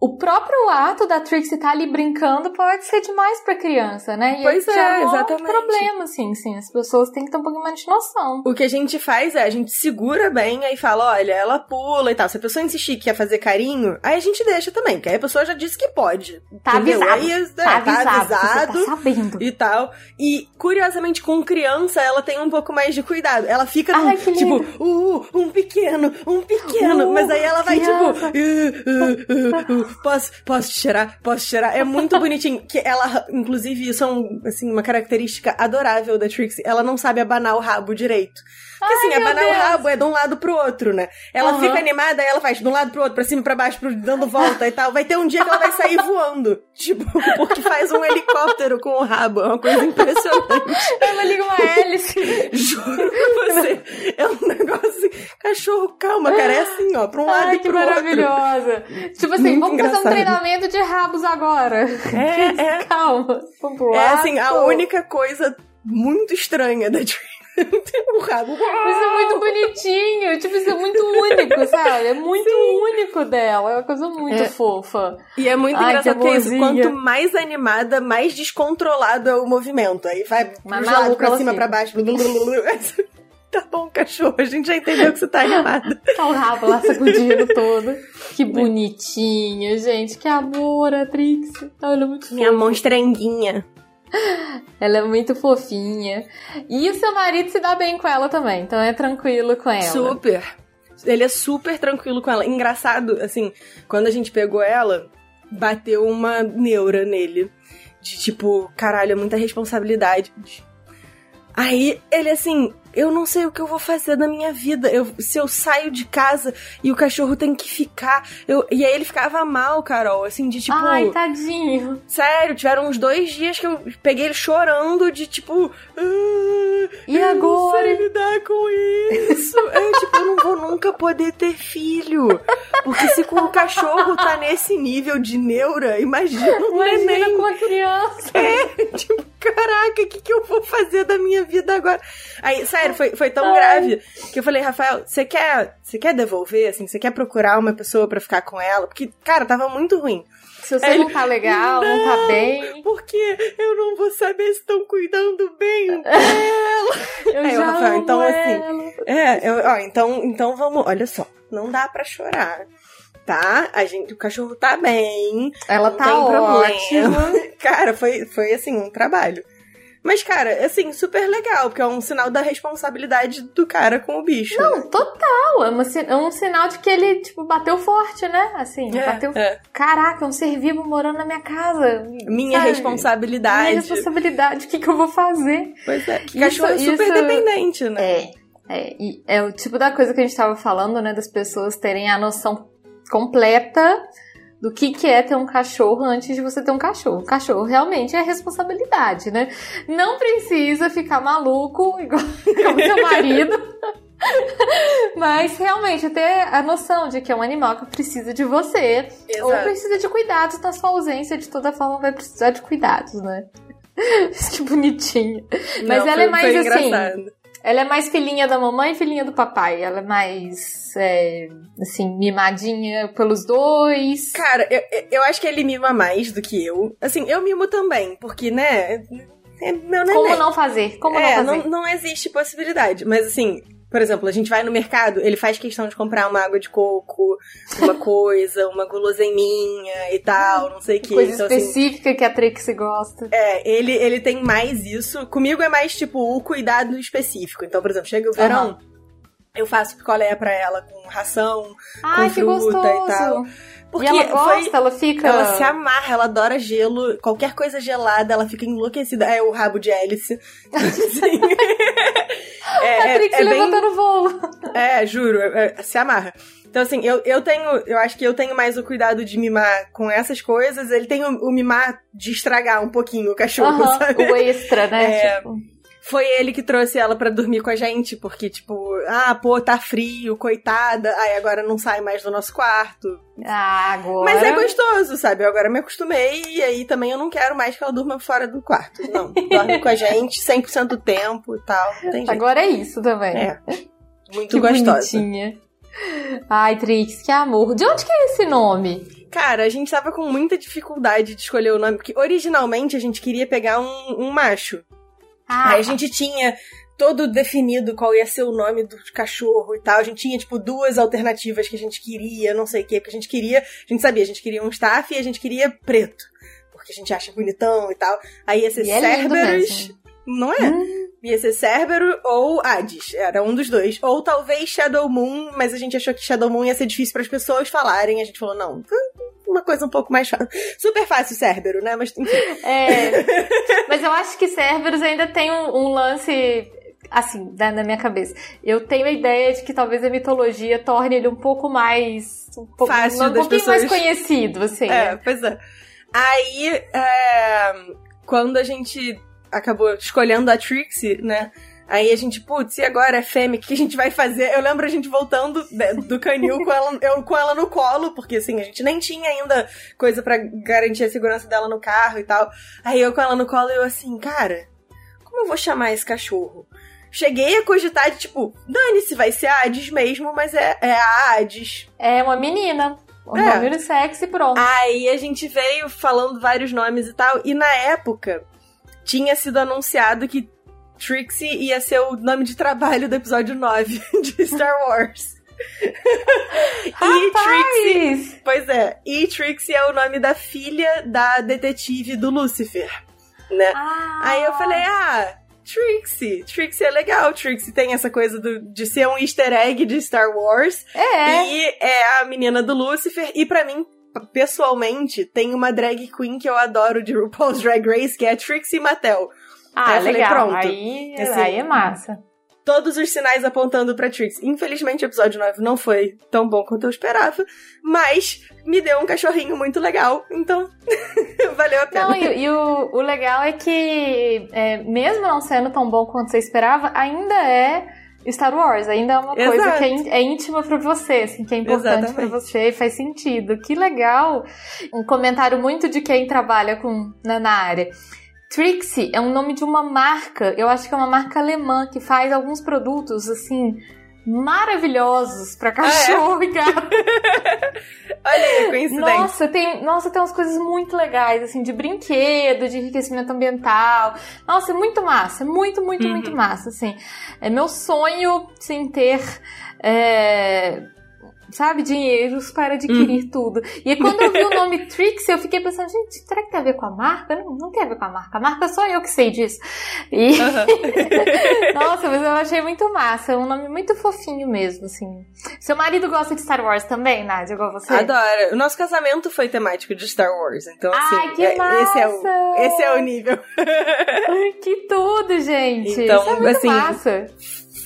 o próprio ato da Trixie estar tá ali brincando pode ser demais pra criança, né? E pois é, é exatamente. um problema, assim, sim. As pessoas têm que ter um pouquinho mais de noção. O que a gente faz é, a gente segura bem, aí fala, olha, ela pula e tal. Se a pessoa insistir que quer fazer carinho, aí a gente deixa também, porque aí a pessoa já disse que pode. Tá entendeu? avisado. Aí, é, tá, tá avisado, avisado tá sabendo. e tal. E, curiosamente, com criança, ela tem um pouco mais de cuidado. Ela fica, Ai, no, tipo, uh, um pequeno, um pequeno. Uh, mas aí ela vai, criança. tipo, uh, uh, uh, uh posso, posso te cheirar? Posso te cheirar? É muito <laughs> bonitinho. Que ela, inclusive, isso é um, assim, uma característica adorável da Trixie. Ela não sabe abanar o rabo direito. Porque assim, abanar o rabo é de um lado pro outro, né? Ela uhum. fica animada, ela faz de um lado pro outro, pra cima, pra baixo, pro, dando volta e tal. Vai ter um dia que ela vai sair voando. <laughs> Tipo, porque faz um helicóptero com o rabo. É uma coisa impressionante. <laughs> Ela liga uma hélice. <laughs> Juro pra você. É um negócio assim. Cachorro, calma, cara. É assim, ó, pra um lado Ai, e pro outro. que maravilhosa. Tipo assim, Muito vamos engraçado. fazer um treinamento de rabos agora. É, é. Calma. Vamos pro lado. É assim, a única coisa muito estranha da Trixie. O rabo. Isso é muito bonitinho. Tipo, isso é muito único, sabe? É muito Sim. único dela. É uma coisa muito é. fofa. E é muito Ai, engraçado que, é isso. Quanto mais animada, mais descontrolado é o movimento. Aí vai Mas lados, pra cima, assim. pra baixo. <laughs> Tá bom, cachorro, a gente já entendeu que você tá animada. <laughs> Tá o rabo lá sacudindo todo. Que bonitinho, gente. Que amor, a Trix. Ela é muito Minha monstranguinha. <laughs> Ela é muito fofinha. E o seu marido se dá bem com ela também, então é tranquilo com ela. Super. Ele é super tranquilo com ela. Engraçado, assim, quando a gente pegou ela, bateu uma neura nele. De tipo, caralho, é muita responsabilidade. Aí ele assim, eu não sei o que eu vou fazer da minha vida. Eu, se eu saio de casa e o cachorro tem que ficar. Eu, e aí ele ficava mal, Carol, assim, de tipo. Ai, tadinho. Sério, tiveram uns dois dias que eu peguei ele chorando de tipo. Ah, e eu agora? Não sei lidar com isso. é tipo, eu não vou nunca poder ter filho. Porque se com o cachorro tá nesse nível de neura, imagina um imagina neném. com a criança. É, tipo, caraca, o que, que eu vou fazer da minha vida agora? Aí, sério sério, foi, foi tão Ai. grave que eu falei, Rafael, você quer, você quer devolver, assim, você quer procurar uma pessoa para ficar com ela? Porque, cara, tava muito ruim. Se você Aí não tá legal, não, não tá bem. Porque eu não vou saber se estão cuidando bem <laughs> dela. eu Aí, já Rafael, então assim, ela. assim. É, eu, ó, então, então vamos, olha só, não dá para chorar tá? A gente, o cachorro tá bem. Ela tá ótima. <laughs> Cara, foi, foi assim, um trabalho. Mas, cara, assim, super legal, porque é um sinal da responsabilidade do cara com o bicho. Não, né? total. É, uma, é, um sinal de que ele, tipo, bateu forte, né? Assim, é, bateu. É. Caraca, um ser vivo morando na minha casa. Minha sabe? responsabilidade. Minha responsabilidade. O que, que eu vou fazer? Pois é. Que cachorro é super isso, dependente, né? É. É, e é o tipo da coisa que a gente tava falando, né? Das pessoas terem a noção completa do que, que é ter um cachorro antes de você ter um cachorro. O cachorro realmente é responsabilidade, né? Não precisa ficar maluco <laughs> igual como seu marido. <laughs> Mas realmente ter a noção de que é um animal que precisa de você. Exato. Ou precisa de cuidados na sua ausência, de toda forma vai precisar de cuidados, né? <laughs> que bonitinho. Mas Não, ela é foi, é mais assim. Engraçado. Ela é mais filhinha da mamãe e filhinha do papai. Ela é mais, é, assim, mimadinha pelos dois. Cara, eu, eu acho que ele mima mais do que eu. Assim, eu mimo também, porque, né, é meu neném. Como não fazer? Como é, não fazer? Não, não existe possibilidade. Mas, assim, por exemplo, a gente vai no mercado, ele faz questão de comprar uma água de coco, uma coisa, uma guloseiminha e tal, não sei o que. Coisa então, assim, específica assim, que a Trixie gosta. É, ele, ele tem mais isso. Comigo é mais, tipo, o cuidado específico. Então, por exemplo, chega o verão, uhum. eu faço picolé pra ela com ração, Ai, com fruta e tal. Porque e ela gosta, foi, ela fica. Ela se amarra, ela adora gelo. Qualquer coisa gelada, ela fica enlouquecida. É o rabo de hélice. <laughs> é, Patrick é, é levantando bem... voo. É, juro, é, é, se amarra. Então, assim, eu, eu tenho. Eu acho que eu tenho mais o cuidado de mimar com essas coisas. Ele tem o, o mimar de estragar um pouquinho o cachorro, uh -huh, sabe? O extra, né? É, tipo foi ele que trouxe ela para dormir com a gente, porque, tipo, ah, pô, tá frio, coitada, aí agora não sai mais do nosso quarto. Ah, agora. Mas é gostoso, sabe? Eu agora me acostumei e aí também eu não quero mais que ela durma fora do quarto. Não, dorme com a gente 100% do tempo e tal. Agora é isso também. É. Muito que gostosa. Bonitinha. Ai, Trix, que amor. De onde que é esse nome? Cara, a gente tava com muita dificuldade de escolher o nome, porque originalmente a gente queria pegar um, um macho. Ah. Aí a gente tinha todo definido qual ia ser o nome do cachorro e tal. A gente tinha, tipo, duas alternativas que a gente queria, não sei o quê, porque a gente queria, a gente sabia, a gente queria um staff e a gente queria preto. Porque a gente acha bonitão e tal. Aí ia ser e Cerberus. É não é? Hum. Ia ser Cerbero ou Hades. Era um dos dois. Ou talvez Shadow Moon, mas a gente achou que Shadow Moon ia ser difícil para as pessoas falarem. A gente falou, não, uma coisa um pouco mais fácil. <laughs> Super fácil Cérbero, né? Mas enfim. É. <laughs> mas eu acho que Cerberus ainda tem um, um lance assim, na, minha cabeça. Eu tenho a ideia de que talvez a mitologia torne ele um pouco mais. Um pouco, Fácil um, pouquinho pessoas... mais conhecido, assim. É, né? pois é. Aí, é, quando a gente acabou escolhendo a Trixie, né? Aí a gente, putz, e agora é fêmea, o que a gente vai fazer? Eu lembro a gente voltando do canil com ela, eu, com ela no colo, porque assim, a gente nem tinha ainda coisa para garantir a segurança dela no carro e tal. Aí eu com ela no colo, eu assim, cara, como eu vou chamar esse cachorro? Cheguei a cogitar de tipo, dane-se, vai ser a Hades mesmo, mas é, é a Hades. É uma menina. O é. nome unissex e pronto. Aí a gente veio falando vários nomes e tal, e na época tinha sido anunciado que Trixie ia ser o nome de trabalho do episódio 9 <laughs> de Star Wars. <laughs> e Trixie. Pois é, e Trixie é o nome da filha da detetive do Lucifer, né? Ah. Aí eu falei, ah, Trixie. Trixie é legal. Trixie tem essa coisa do, de ser um easter egg de Star Wars. É. E é a menina do Lucifer. E para mim, pessoalmente, tem uma drag queen que eu adoro de RuPaul's Drag Race, que é a Trixie Mattel. Ah, aí legal. Falei, pronto. Aí, assim, aí é massa todos os sinais apontando pra Trix. Infelizmente, o episódio 9 não foi tão bom quanto eu esperava, mas me deu um cachorrinho muito legal, então <laughs> valeu a pena. Não, e, e o, o, legal é que, é, mesmo não sendo tão bom quanto você esperava, ainda é Star Wars, ainda é uma Exato. coisa que é, é íntima para você, assim, que é importante para você e faz sentido. Que legal! Um comentário muito de quem trabalha com, na, na área. Trixie é um nome de uma marca, eu acho que é uma marca alemã que faz alguns produtos assim maravilhosos para cachorro ah, é? e gato. <laughs> Olha aí, coincidência. Nossa, tem, nossa, tem umas coisas muito legais, assim, de brinquedo, de enriquecimento ambiental. Nossa, é muito massa, muito, muito, uhum. muito massa, assim. É meu sonho, sim, ter é, sabe, dinheiros para adquirir uhum. tudo. E quando eu vi o nome <laughs> Trix, eu fiquei pensando, gente, será que tem a ver com a marca? Não, não tem a ver com a marca. A marca sou eu que sei disso. E... Uhum. <laughs> Nossa, mas eu achei muito massa. É um nome muito fofinho mesmo, assim. Seu marido gosta de Star Wars também, Nádia, igual você? Adora. O nosso casamento foi temático de Star Wars, então assim, Ai, que massa. esse é o, esse é o nível. que tudo, gente. Então, Isso é muito assim, massa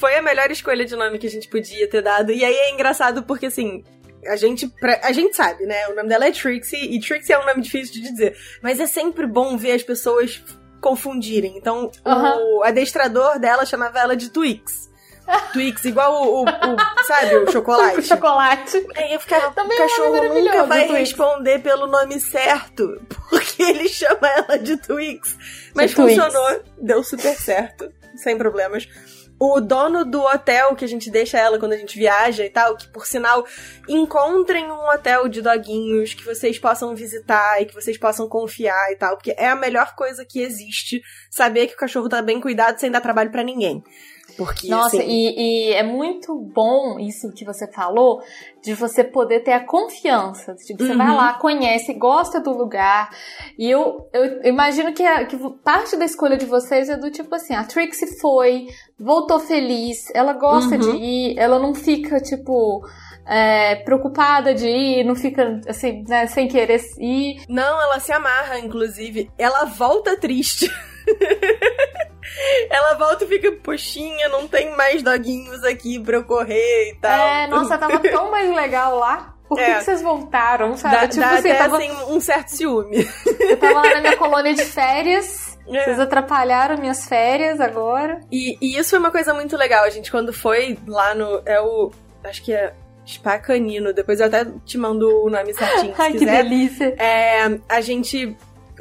foi a melhor escolha de nome que a gente podia ter dado. E aí é engraçado porque, assim, a gente, a gente sabe, né? O nome dela é Trixie, e Trixie é um nome difícil de dizer. Mas é sempre bom ver as pessoas confundirem. Então, uhum. o adestrador dela chamava ela de Twix. Twix, igual o, o, o, sabe, o chocolate. <laughs> o chocolate. Aí eu ficava, Também o é cachorro é nunca vai responder pelo nome certo, <laughs> porque ele chama ela de Twix. Mas de funcionou, Twix. deu super certo, sem problemas o dono do hotel que a gente deixa ela quando a gente viaja e tal, que por sinal encontrem um hotel de doguinhos que vocês possam visitar e que vocês possam confiar e tal, porque é a melhor coisa que existe saber que o cachorro tá bem cuidado sem dar trabalho para ninguém. Porque, Nossa, assim... e, e, é muito bom isso que você falou, de você poder ter a confiança. Tipo, você uhum. vai lá, conhece, gosta do lugar. E eu, eu imagino que, a, que parte da escolha de vocês é do tipo assim, a Trixie foi, voltou feliz, ela gosta uhum. de ir, ela não fica, tipo. É, preocupada de ir, não fica assim, né, sem querer ir. Não, ela se amarra, inclusive. Ela volta triste. <laughs> Ela volta e fica, poxinha, não tem mais doguinhos aqui pra eu correr e tal. É, nossa, tava <laughs> tão mais legal lá. Por que, é. que vocês voltaram, sabe? Dá, tipo dá assim, até, tava... assim, um certo ciúme. Eu tava lá na minha <laughs> colônia de férias. É. Vocês atrapalharam minhas férias agora. E, e, isso foi uma coisa muito legal. A gente, quando foi lá no. É o. Acho que é. Spa Canino. Depois eu até te mando o nome certinho. Ai, que delícia. É, a gente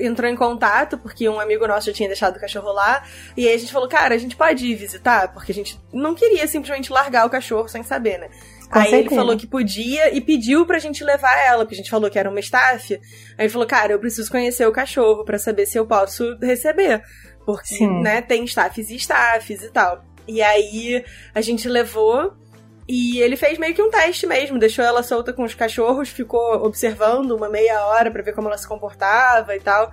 entrou em contato, porque um amigo nosso já tinha deixado o cachorro lá. E aí a gente falou, cara, a gente pode ir visitar? Porque a gente não queria simplesmente largar o cachorro sem saber, né? Com aí certeza. ele falou que podia e pediu pra gente levar ela, porque a gente falou que era uma staff. Aí ele falou, cara, eu preciso conhecer o cachorro para saber se eu posso receber. Porque, Sim. né, tem staffs e staffs e tal. E aí a gente levou e ele fez meio que um teste mesmo, deixou ela solta com os cachorros, ficou observando uma meia hora para ver como ela se comportava e tal.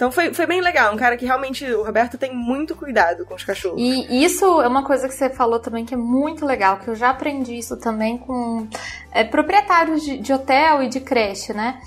Então foi, foi bem legal, um cara que realmente, o Roberto tem muito cuidado com os cachorros. E isso é uma coisa que você falou também que é muito legal, que eu já aprendi isso também com é, proprietários de, de hotel e de creche, né?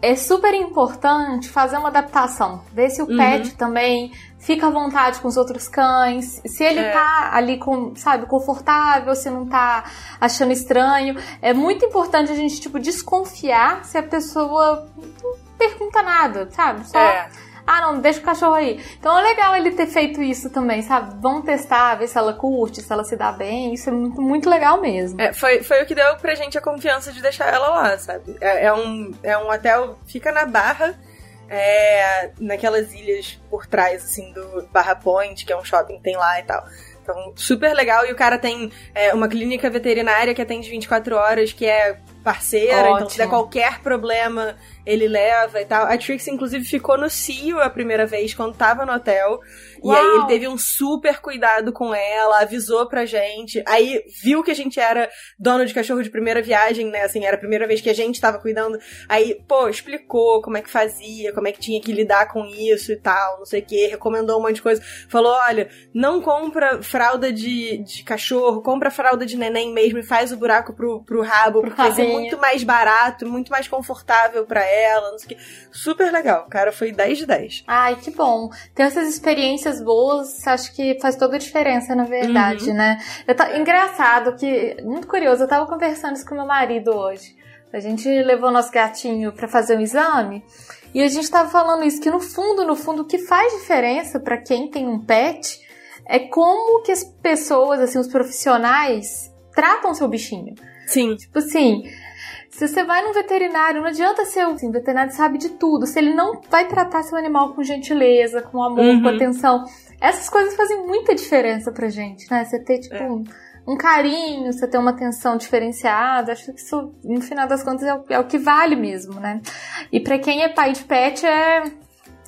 É super importante fazer uma adaptação, ver se o uhum. pet também fica à vontade com os outros cães, se ele é. tá ali com, sabe, confortável, se não tá achando estranho. É muito importante a gente, tipo, desconfiar se a pessoa não pergunta nada, sabe? Só. É. Ah, não, deixa o cachorro aí. Então é legal ele ter feito isso também, sabe? Vamos testar, ver se ela curte, se ela se dá bem. Isso é muito, muito legal mesmo. É, foi, foi o que deu pra gente a confiança de deixar ela lá, sabe? É, é um, é um hotel, fica na barra é, naquelas ilhas por trás, assim, do Barra Point, que é um shopping que tem lá e tal. Então, super legal. E o cara tem é, uma clínica veterinária que atende 24 horas, que é parceira, Ótimo. então se der qualquer problema, ele leva e tal. A Trixie, inclusive, ficou no Cio a primeira vez, quando tava no hotel. Uau. E aí ele teve um super cuidado com ela, avisou pra gente. Aí viu que a gente era dono de cachorro de primeira viagem, né? Assim, era a primeira vez que a gente tava cuidando. Aí, pô, explicou como é que fazia, como é que tinha que lidar com isso e tal, não sei o que, recomendou um monte de coisa. Falou: olha, não compra fralda de, de cachorro, compra fralda de neném mesmo e faz o buraco pro, pro rabo, porque vai ser muito mais barato, muito mais confortável para ela, não sei o que. Super legal, cara, foi 10 de 10. Ai, que bom. Ter essas experiências boas, acho que faz toda a diferença, na verdade, uhum. né? Eu tá, engraçado que, muito curioso, eu tava conversando isso com meu marido hoje. A gente levou nosso gatinho para fazer um exame e a gente tava falando isso, que no fundo, no fundo, o que faz diferença para quem tem um pet é como que as pessoas, assim, os profissionais tratam seu bichinho. Sim. Tipo assim, se você vai num veterinário, não adianta ser assim, o veterinário sabe de tudo. Se ele não vai tratar seu animal com gentileza, com amor, uhum. com atenção, essas coisas fazem muita diferença pra gente, né? Você ter, tipo, é. um, um, carinho, você ter uma atenção diferenciada, acho que isso, no final das contas, é o, é o que vale mesmo, né? E para quem é pai de pet, é,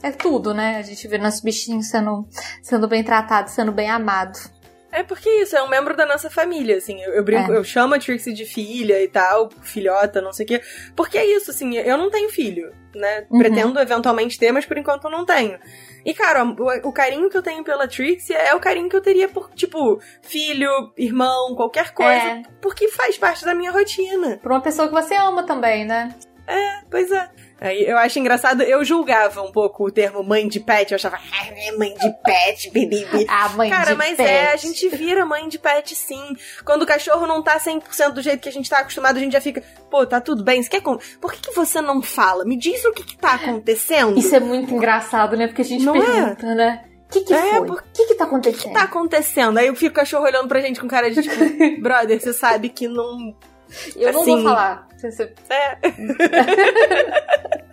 é tudo, né? A gente vê nossos bichinhos sendo, sendo bem tratados, sendo bem amados. É porque isso, é um membro da nossa família, assim. Eu, eu brinco, é. eu chamo a Trixie de filha e tal, filhota, não sei o quê. Porque é isso, assim, eu não tenho filho, né? Uhum. Pretendo eventualmente ter, mas por enquanto eu não tenho. E, cara, o, o, carinho que eu tenho pela Trixie é o carinho que eu teria por, tipo, filho, irmão, qualquer coisa. É. Porque faz parte da minha rotina. Por uma pessoa que você ama também, né? É, pois é. Eu acho engraçado, eu julgava um pouco o termo mãe de pet, eu achava, ah, mãe de pet, <laughs> bibibi. Ah, mãe Cara, de mas pet. é, a gente vira mãe de pet sim. Quando o cachorro não tá 100% do jeito que a gente tá acostumado, a gente já fica, pô, tá tudo bem, você quer Por que, que você não fala? Me diz o que que tá acontecendo. Isso é muito engraçado, né? Porque a gente não é? pergunta, é? né? O que, que é, foi? O por... que, que tá acontecendo? O que, que tá acontecendo? Aí eu fico o cachorro olhando pra gente com cara de tipo, <laughs> brother, você sabe que não. Eu assim... não vou assim, falar. É. <laughs>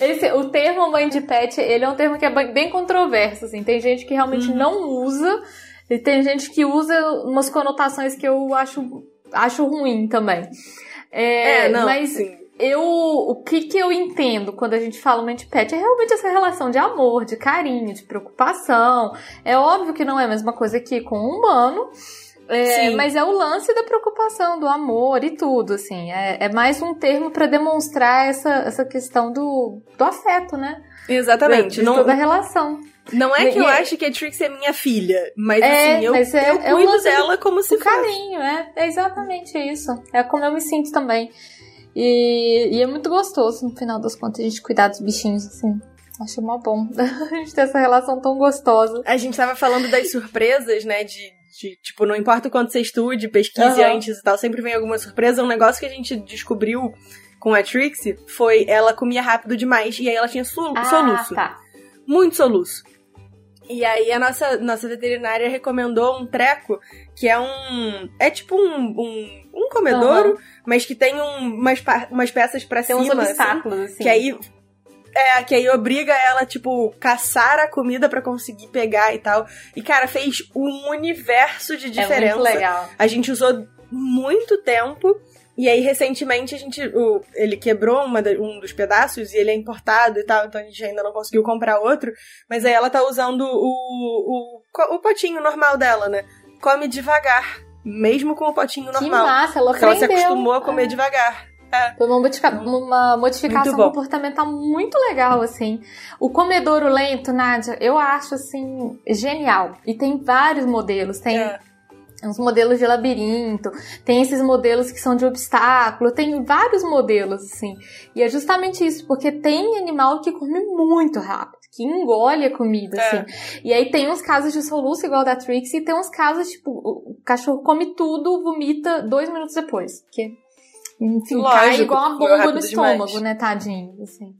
Esse, o termo mãe de pet, ele é um termo que é bem controverso, assim. Tem gente que realmente uhum. não usa, e tem gente que usa umas conotações que eu acho, acho ruim também. É, é não, mas sim. eu, o que que eu entendo quando a gente fala mãe de pet é realmente essa relação de amor, de carinho, de preocupação. É óbvio que não é a mesma coisa que com um humano, é, mas é o lance da preocupação, do amor e tudo, assim. É, é mais um termo para demonstrar essa, essa questão do, do afeto, né? Exatamente. De, de não, toda a relação. Não é que eu acho que a Trix é minha filha, mas é, assim, eu, mas é, eu é cuido dela como se fosse. carinho, é, é exatamente isso. É como eu me sinto também. E, e é muito gostoso, no final das contas, a gente cuidar dos bichinhos, assim. Acho mó bom <laughs> a gente ter essa relação tão gostosa. A gente tava falando das surpresas, né, de, de, tipo, não importa o quanto você estude, pesquise uhum. antes e tal, sempre vem alguma surpresa. Um negócio que a gente descobriu com a Trixie foi ela comia rápido demais e aí ela tinha sol ah, soluço. Tá. Muito soluço. E aí a nossa, nossa veterinária recomendou um treco que é um. É tipo um, um, um comedouro, uhum. mas que tem um, umas, umas peças pra tem cima. Uns assim, obstáculos, assim, assim. Que aí é, que aí obriga ela, tipo, caçar a comida para conseguir pegar e tal. E, cara, fez um universo de diferença. É muito legal. A gente usou muito tempo. E aí, recentemente, a gente. O, ele quebrou uma, um dos pedaços e ele é importado e tal, então a gente ainda não conseguiu comprar outro. Mas aí ela tá usando o, o, o potinho normal dela, né? Come devagar. Mesmo com o potinho normal. Que massa, ela aprendeu. Ela se acostumou a comer é. devagar. É. Foi uma, modifica uma modificação comportamental muito legal, assim. O comedouro lento, Nádia, eu acho, assim, genial. E tem vários modelos. Tem é. uns modelos de labirinto, tem esses modelos que são de obstáculo, tem vários modelos, assim. E é justamente isso, porque tem animal que come muito rápido que engole a comida, é. assim. E aí tem uns casos de soluço igual da Trixie e tem uns casos, tipo, o cachorro come tudo, vomita dois minutos depois. Que enfim, Lógico, cai igual uma bomba no estômago, demais. né, tadinho, assim.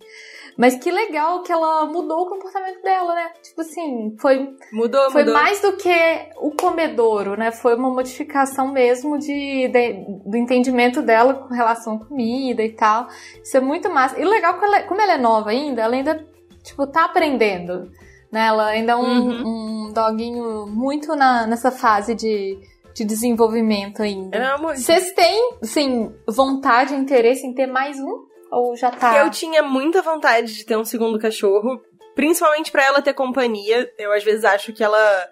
Mas que legal que ela mudou o comportamento dela, né? Tipo assim, foi. Mudou, foi mudou. mais do que o comedouro, né? Foi uma modificação mesmo de, de, do entendimento dela com relação à comida e tal. Isso é muito massa. E o legal, como ela é nova ainda, ela ainda, tipo, tá aprendendo. Né? Ela ainda é um, uhum. um doguinho muito na, nessa fase de de desenvolvimento ainda. É Vocês têm, assim, vontade e interesse em ter mais um? Ou já tá? Eu tinha muita vontade de ter um segundo cachorro, principalmente para ela ter companhia. Eu às vezes acho que ela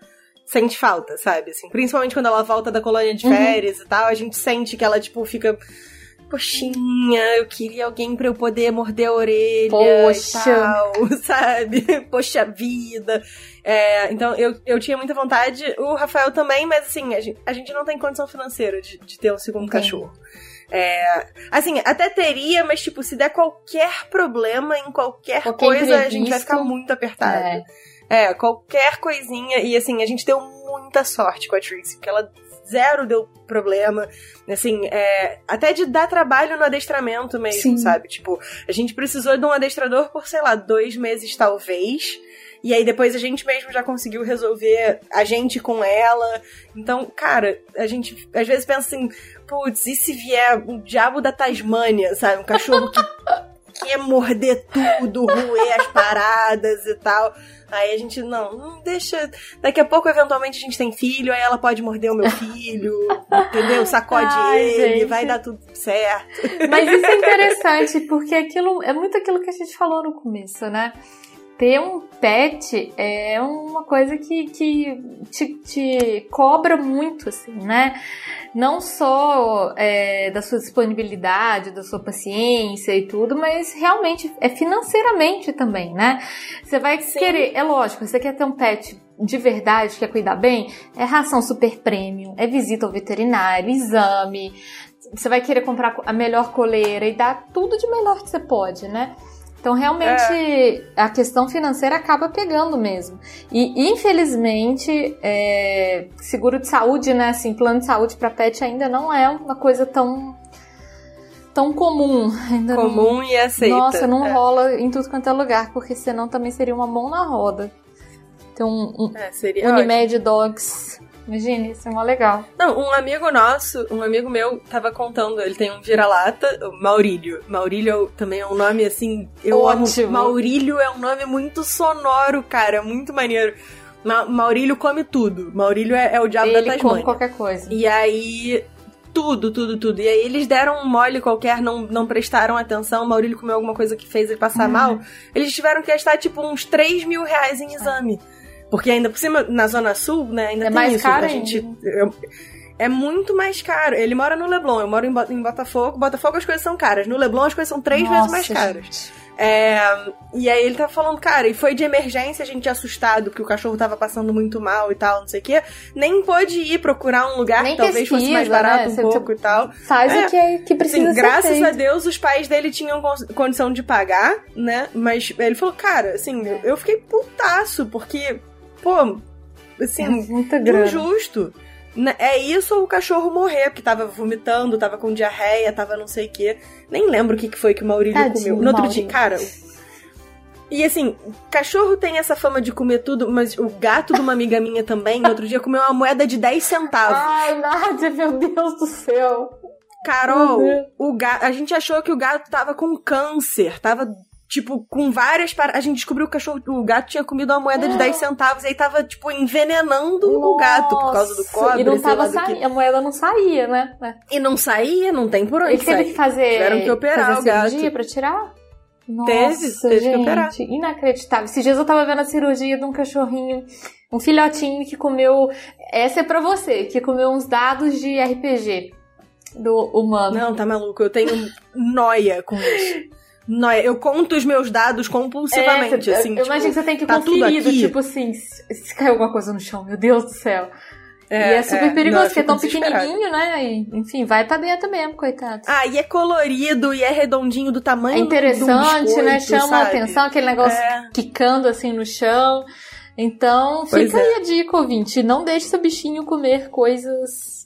sente falta, sabe? Assim, principalmente quando ela volta da colônia de uhum. férias uhum. e tal, a gente sente que ela tipo fica Poxinha, eu queria alguém para eu poder morder a orelha Poxa. e tal, <laughs> sabe? Poxa vida. É, então, eu, eu tinha muita vontade, o Rafael também, mas assim, a gente, a gente não tem condição financeira de, de ter um segundo Entendi. cachorro. É, assim, até teria, mas tipo, se der qualquer problema em qualquer, qualquer coisa, a gente vai ficar muito apertado. É. é, qualquer coisinha. E assim, a gente deu muita sorte com a Trixie, porque ela zero deu problema. Assim, é, até de dar trabalho no adestramento mesmo, Sim. sabe? Tipo, a gente precisou de um adestrador por, sei lá, dois meses talvez. E aí depois a gente mesmo já conseguiu resolver a gente com ela. Então, cara, a gente às vezes pensa assim, putz, e se vier o diabo da Tasmânia, sabe? Um cachorro <laughs> que quer morder tudo, roer as paradas e tal. Aí a gente, não, não deixa. Daqui a pouco, eventualmente, a gente tem filho, aí ela pode morder o meu filho, entendeu? Sacode Ai, ele, gente. vai dar tudo certo. Mas isso é interessante, porque aquilo é muito aquilo que a gente falou no começo, né? Ter um pet é uma coisa que, que te, te cobra muito, assim, né? Não só é, da sua disponibilidade, da sua paciência e tudo, mas realmente é financeiramente também, né? Você vai Sim. querer, é lógico, você quer ter um pet de verdade, quer cuidar bem, é ração super premium, é visita ao veterinário, exame, você vai querer comprar a melhor coleira e dar tudo de melhor que você pode, né? Então, realmente, é. a questão financeira acaba pegando mesmo. E, infelizmente, é, seguro de saúde, né, assim, plano de saúde para pet ainda não é uma coisa tão tão comum. <laughs> Ainda comum não, e aceita. Nossa, não é. rola em tudo quanto é lugar, porque senão também seria uma mão na roda. Tem um, é, Unimed Dogs Imagine, isso é mó legal. Não, um amigo nosso, um amigo meu, tava contando, ele tem um vira-lata, Maurílio. Maurílio também é um nome assim, eu Ótimo. amo. Maurílio é um nome muito sonoro, cara, muito maneiro. Ma Maurílio come tudo. Maurílio é, é o diabo ele da Tasmania. come qualquer coisa. E aí, tudo, tudo, tudo. E aí eles deram um mole qualquer, não, não prestaram atenção. O Maurílio comeu alguma coisa que fez ele passar uhum. mal. Eles tiveram que gastar, tipo, uns 3 mil reais em exame. Porque ainda por cima, na Zona Sul, né, ainda é tem mais isso. Caro a gente. Eu, é muito mais caro. Ele mora no Leblon, eu moro em, em Botafogo. Botafogo as coisas são caras. No Leblon as coisas são três Nossa, vezes mais caras. É, e aí ele tá falando, cara, e foi de emergência, a gente assustado que o cachorro tava passando muito mal e tal, não sei o quê. Nem pôde ir procurar um lugar Nem que talvez pesquisa, fosse mais barato né? um pouco e tal. Faz é, o que, é, que precisa assim, graças feito. a Deus, os pais dele tinham condição de pagar, né? Mas ele falou, cara, assim, eu fiquei putaço, porque, pô, assim, é injusto. É isso ou o cachorro morrer, porque tava vomitando, tava com diarreia, tava não sei o quê. Nem lembro o que foi que o Maurílio Tadinho, comeu. No outro Maurílio. dia, cara. E assim, cachorro tem essa fama de comer tudo, mas o gato de uma amiga minha também, no outro dia, comeu uma moeda de 10 centavos. Ai, Nádia, meu Deus do céu. Carol, o gato, a gente achou que o gato tava com câncer, tava tipo, com várias. A gente descobriu que o cachorro, o gato tinha comido uma moeda de 10 centavos e aí tava, tipo, envenenando Nossa. o gato por causa do cobre. E não tava saindo, que... a moeda não saía, né? E não saía, não tem por onde Ele teve que fazer, Tiveram que operar fazer o gato. cirurgia pra tirar? Nossa, teve, teve gente, que operar. inacreditável. Esses dias eu tava vendo a cirurgia de um cachorrinho, um filhotinho que comeu, essa é pra você, que comeu uns dados de RPG do humano. Não, tá maluco, eu tenho noia com isso. <laughs> Não, eu conto os meus dados compulsivamente, é, assim. Eu tipo, imagino que você tem que tá tipo assim, se, caiu alguma coisa no chão, meu Deus do céu. É, e é super é, perigoso, porque é tão pequenininho, né? E, enfim, vai pra dentro mesmo, coitado. Ah, e é colorido, e é redondinho do tamanho É interessante, biscoito, né? Chama sabe? atenção, aquele negócio É. quicando assim no chão. Então, Pois fica é. aí a dica, ouvinte. Não deixe seu bichinho comer coisas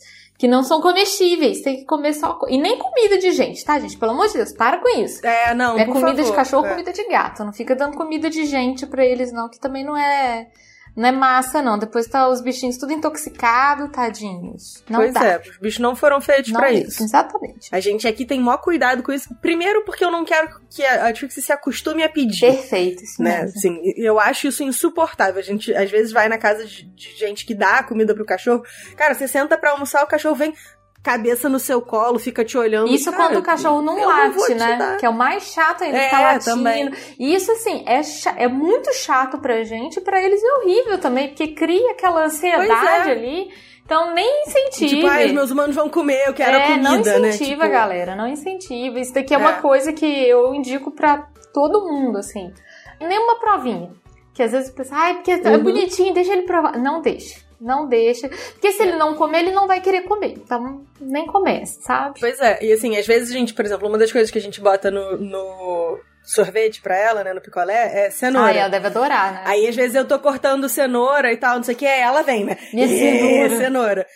que não são comestíveis. Tem que comer só. E nem comida de gente, tá, gente? Pelo amor de Deus, para com isso. É, não. É comida favor. de cachorro, é. comida de gato. Não fica dando comida de gente pra eles, não, que também não é. Não é massa, não. Depois tá os bichinhos tudo intoxicado, tadinhos. Não pois dá. é, os bichos não foram feitos pra dá. isso. Exatamente. A gente aqui tem maior cuidado com isso. Primeiro, porque eu não quero que a a Trixie se acostume a pedir. Perfeito, isso Né? mesmo. Assim, eu acho isso insuportável. A gente às vezes vai na casa de, de gente que dá comida pro cachorro. Cara, você senta pra almoçar, o cachorro vem cabeça no seu colo, fica te olhando. Isso Cara, quando o cachorro não não late, te né? Que é o mais chato ainda, É, ficar latindo. também. E isso, assim, é, é muito chato pra gente, pra eles é horrível também, porque cria aquela ansiedade é. ali. Então nem incentive. Tipo, os meus humanos vão comer, eu quero é, comida, não né? incentiva, Tipo, galera, não incentiva. Isso daqui é, É. uma coisa que eu indico pra todo mundo, assim. Nenhuma provinha. Que às vezes pensa, ai, porque é Uhum. bonitinho, deixa ele provar. Não deixa. Não deixa. Porque se ele não comer, ele não vai querer comer. Então, nem comece, sabe? Pois é, e assim, às vezes a gente, por exemplo, uma das coisas que a gente bota no, no sorvete pra ela, né, no picolé, é cenoura. Ai, ela deve adorar, né? Aí às vezes eu tô cortando cenoura e tal, não sei o que, aí ela vem, né? Minha "Ê, cenoura." cenoura.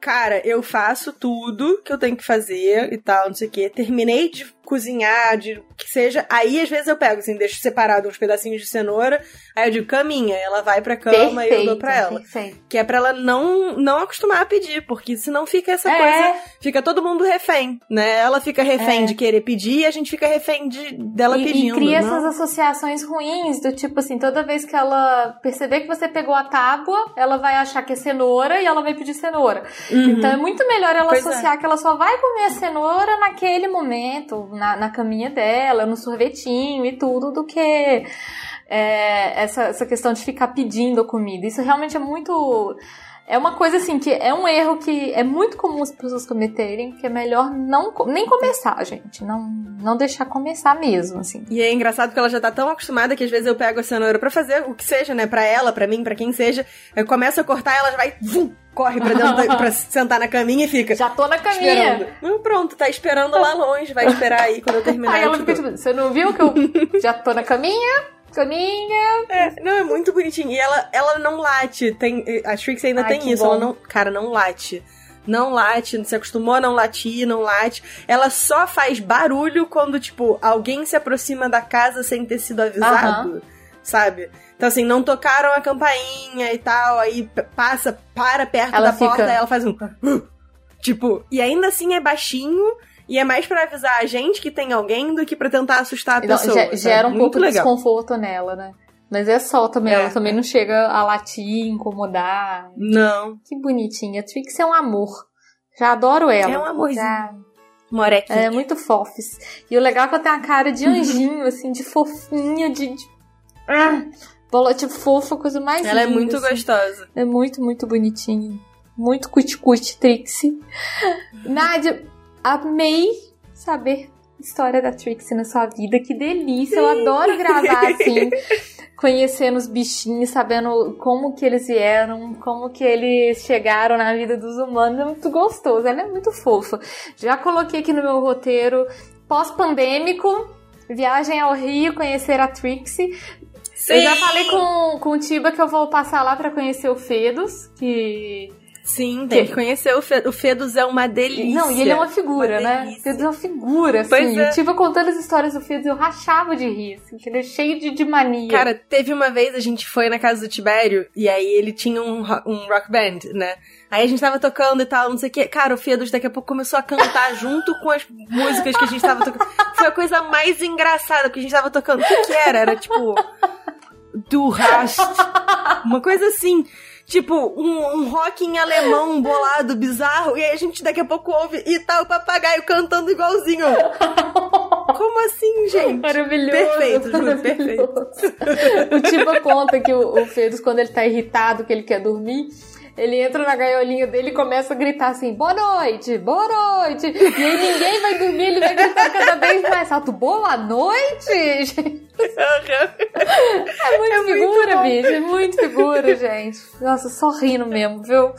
Cara, eu faço tudo que eu tenho que fazer e tal, não sei o que. Terminei de cozinhar, de que seja. Aí, às vezes, eu pego, assim, deixo separado uns pedacinhos de cenoura. Aí eu digo, caminha. Ela vai pra cama e eu dou pra ela. Perfeito. Que é pra ela não, não acostumar a pedir, porque senão fica essa É. coisa. Fica todo mundo refém, né? Ela fica refém É. de querer pedir e a gente fica refém de, dela e, pedindo. e cria não? essas associações ruins, do tipo assim, toda vez que ela perceber que você pegou a tábua, ela vai achar que é cenoura e ela vai pedir cenoura. Uhum. Então é muito melhor ela Pois associar que ela só vai comer a cenoura naquele momento, na, na caminha dela, no sorvetinho e tudo, do que é, essa, essa questão de ficar pedindo comida. Isso realmente é muito. É uma coisa assim que é um erro que é muito comum as pessoas cometerem, que é melhor não nem começar, gente. Não, não deixar começar mesmo, assim. E é engraçado porque ela já tá tão acostumada que às vezes eu pego a cenoura pra fazer o que seja, né? Pra ela, pra mim, pra quem seja. Eu começo a cortar, ela já vai, vum, corre pra dentro, da, <laughs> pra sentar na caminha e fica. Já tô na Esperando. caminha. Não, pronto, tá esperando lá longe, vai esperar aí quando eu terminar. Aí ela fica tipo, você não viu que eu já tô na caminha? Caminha. É, não, é muito bonitinho. E ela, ela não late. Tem, a Trixie ainda Ai, tem isso. bom. Ela não. Cara, não late. Não late, não se acostumou a não latir, não late. Ela só faz barulho quando, tipo, alguém se aproxima da casa sem ter sido avisado. Sabe? Então, assim, não tocaram a campainha e tal, aí passa, para perto Ela da porta fica- e ela faz um. <gasps> Tipo, e ainda assim é baixinho. E é mais pra avisar a gente que tem alguém do que pra tentar assustar a Então, pessoa. sabe? gera um Muito pouco de desconforto nela, né? Mas é só também, É, ela também não chega a latir, incomodar. Não. Que bonitinha. A Trix é um amor. Já adoro ela. É um amorzinho. Já- Morequinha. É muito fofes. E o legal é que ela tem a cara de <laughs> anjinho, assim, de fofinha, de. de... Ah, bola de fofa, coisa mais Ela é linda, muito assim. gostosa. É muito, muito bonitinho. Muito cuti-cuti, Trixie. Nádia, amei saber a história da Trixie na sua vida. Que delícia. Eu adoro gravar <laughs> assim, conhecendo os bichinhos, sabendo como que eles vieram, como que eles chegaram na vida dos humanos. É muito gostoso. Ela é muito fofa. Já coloquei aqui no meu roteiro pós-pandêmico. Viagem ao Rio, conhecer a Trixie. Eu já falei com, com o Tiba que eu vou passar lá pra conhecer o Fedos, que... Sim, tem que conhecer o, Fe... o Fedos é uma delícia. Não, e ele é uma figura, Uma né? delícia. O Fedos é uma figura, assim. Pois é. O Tiba contando as histórias do Fedos, eu rachava de rir, assim, é cheio de, de mania. Cara, teve uma vez a gente foi na casa do Tibério e aí ele tinha um, um rock band, né? Aí a gente tava tocando e tal, não sei o que. Cara, o Fedos daqui a pouco começou a cantar junto com as músicas que a gente tava tocando. Foi a coisa mais engraçada que a gente tava tocando. O que que era? Era tipo. Du hast. Uma coisa assim. Tipo, um, um rock em alemão bolado, bizarro, e aí a gente daqui a pouco ouve e tá o papagaio cantando igualzinho. <laughs> Como assim, gente? Maravilhoso. Perfeito, juro, maravilhoso. <laughs> o Tiba conta que o, o Fedos, quando ele tá irritado, que ele quer dormir, ele entra na gaiolinha dele e começa a gritar assim, boa noite, boa noite. E aí ninguém vai dormir, ele vai gritar cada vez mais alto, boa noite. <laughs> É muito É muito figura, bom. bicho. É muito figura, <laughs> gente. Nossa, só rindo mesmo, viu?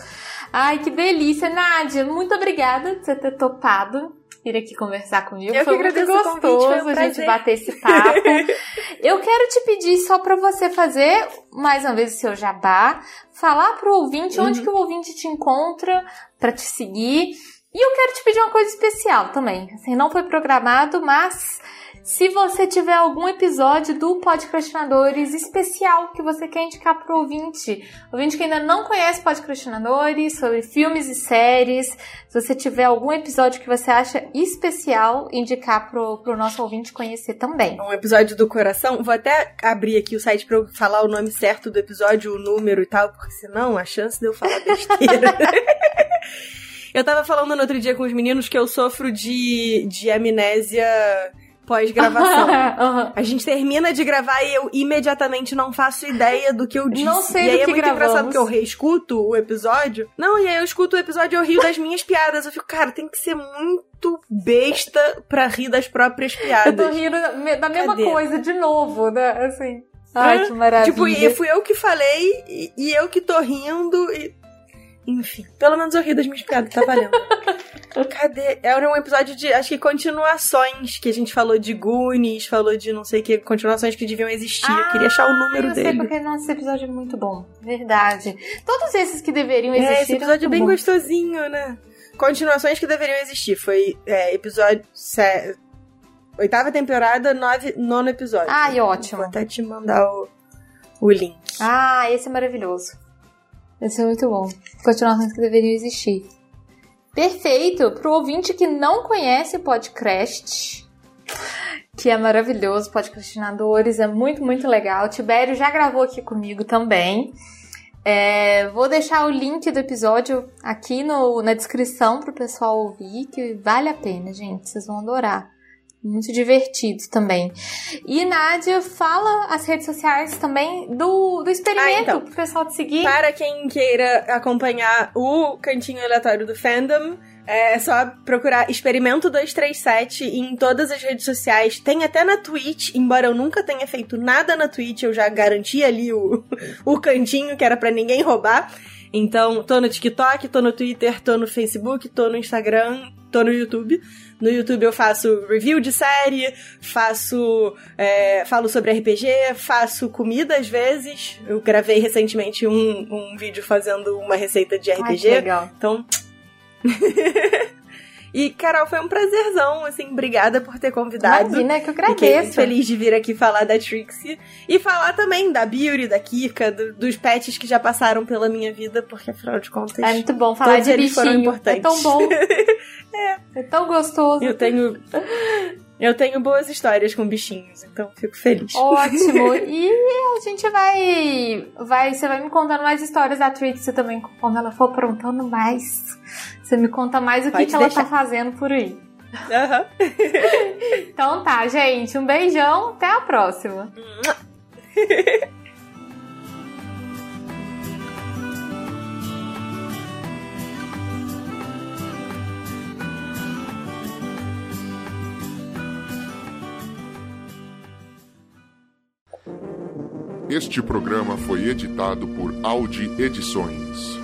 Ai, que delícia. Nádia, muito obrigada por você ter topado vir aqui conversar comigo. Eu foi muito gostoso gostoso um a gente bater esse papo. <laughs> eu quero te pedir só para você fazer, mais uma vez, o seu jabá, falar pro ouvinte uhum. onde que o ouvinte te encontra para te seguir. E eu quero te pedir uma coisa especial também. Assim, não foi programado, mas se você tiver algum episódio do Podcrastinadores especial que você quer indicar pro ouvinte, ouvinte que ainda não conhece Podcrastinadores, sobre filmes e séries, se você tiver algum episódio que você acha especial, indicar pro, pro nosso ouvinte conhecer também. Um episódio do coração, vou até abrir aqui o site pra eu falar o nome certo do episódio, o número e tal, porque senão a chance de eu falar <laughs> besteira. Eu tava falando no outro dia com os meninos que eu sofro de, de amnésia pós-gravação. <laughs> uhum. A gente termina de gravar e eu imediatamente não faço ideia do que eu disse. Não sei e aí do é que muito gravamos. engraçado porque eu reescuto o episódio. Não, e aí eu escuto o episódio e eu rio das minhas piadas. Eu fico, cara, tem que ser muito besta pra rir das próprias piadas. Eu tô rindo da mesma Cadê? coisa de novo, né? Assim. Ai, que maravilha. Tipo, e fui eu que falei e, e eu que tô rindo e enfim, pelo menos eu ri das minhas piadas, tá valendo. <laughs> Cadê? Era um episódio de, acho que continuações, que a gente falou de Goonies, falou de não sei o que, continuações que deviam existir. Ah, eu queria achar o número eu dele. Sei porque nosso episódio é muito bom. Verdade. Todos esses que deveriam existir. É, esse episódio é bem bom. gostosinho, né? Continuações que deveriam existir. Foi é, episódio. Sé... Oitava temporada, nove, nono episódio. Ai, ótimo. Vou até te mandar o, o link. Ah, esse é maravilhoso. Esse é muito bom. Continuações que deveriam existir. Perfeito! Pro ouvinte que não conhece o podcast, que é maravilhoso, podcastinadores, é muito, muito legal. O Tibério já gravou aqui comigo também. É, vou deixar o link do episódio aqui no, na descrição pro pessoal ouvir, que vale a pena, gente. Vocês vão adorar muito divertido também. E Nádia, fala as redes sociais também do, do experimento ah, então, pro pessoal te seguir. Para quem queira acompanhar o cantinho aleatório do fandom, é só procurar Experimento 237 em todas as redes sociais. Tem até na Twitch, embora eu nunca tenha feito nada na Twitch, eu já garanti ali o, o cantinho que era para ninguém roubar. Então, tô no TikTok, tô no Twitter, tô no Facebook, tô no Instagram, tô no YouTube. No YouTube eu faço review de série, faço. É, falo sobre RPG, faço comida às vezes. Eu gravei recentemente um, um vídeo fazendo uma receita de RPG. Ai, que legal. Então. <laughs> E, Carol, foi um prazerzão, assim, obrigada por ter convidado. Imagina, que eu agradeço. Fiquei feliz de vir aqui falar da Trixie. E falar também da Beauty, da Kika, do, dos pets que já passaram pela minha vida, porque, afinal de contas... É muito bom falar de eles bichinho. foram importantes. É tão bom. <laughs> é. É tão gostoso. Eu tenho... Eu tenho boas histórias com bichinhos, então fico feliz. Ótimo. <laughs> E a gente vai, vai. Você vai me contando mais histórias da Trixie também, quando ela for aprontando mais. Você me conta mais o que, que ela tá fazendo por aí. Uhum. <laughs> então tá, gente. Um beijão. Até a próxima. Este programa foi editado por Audi Edições.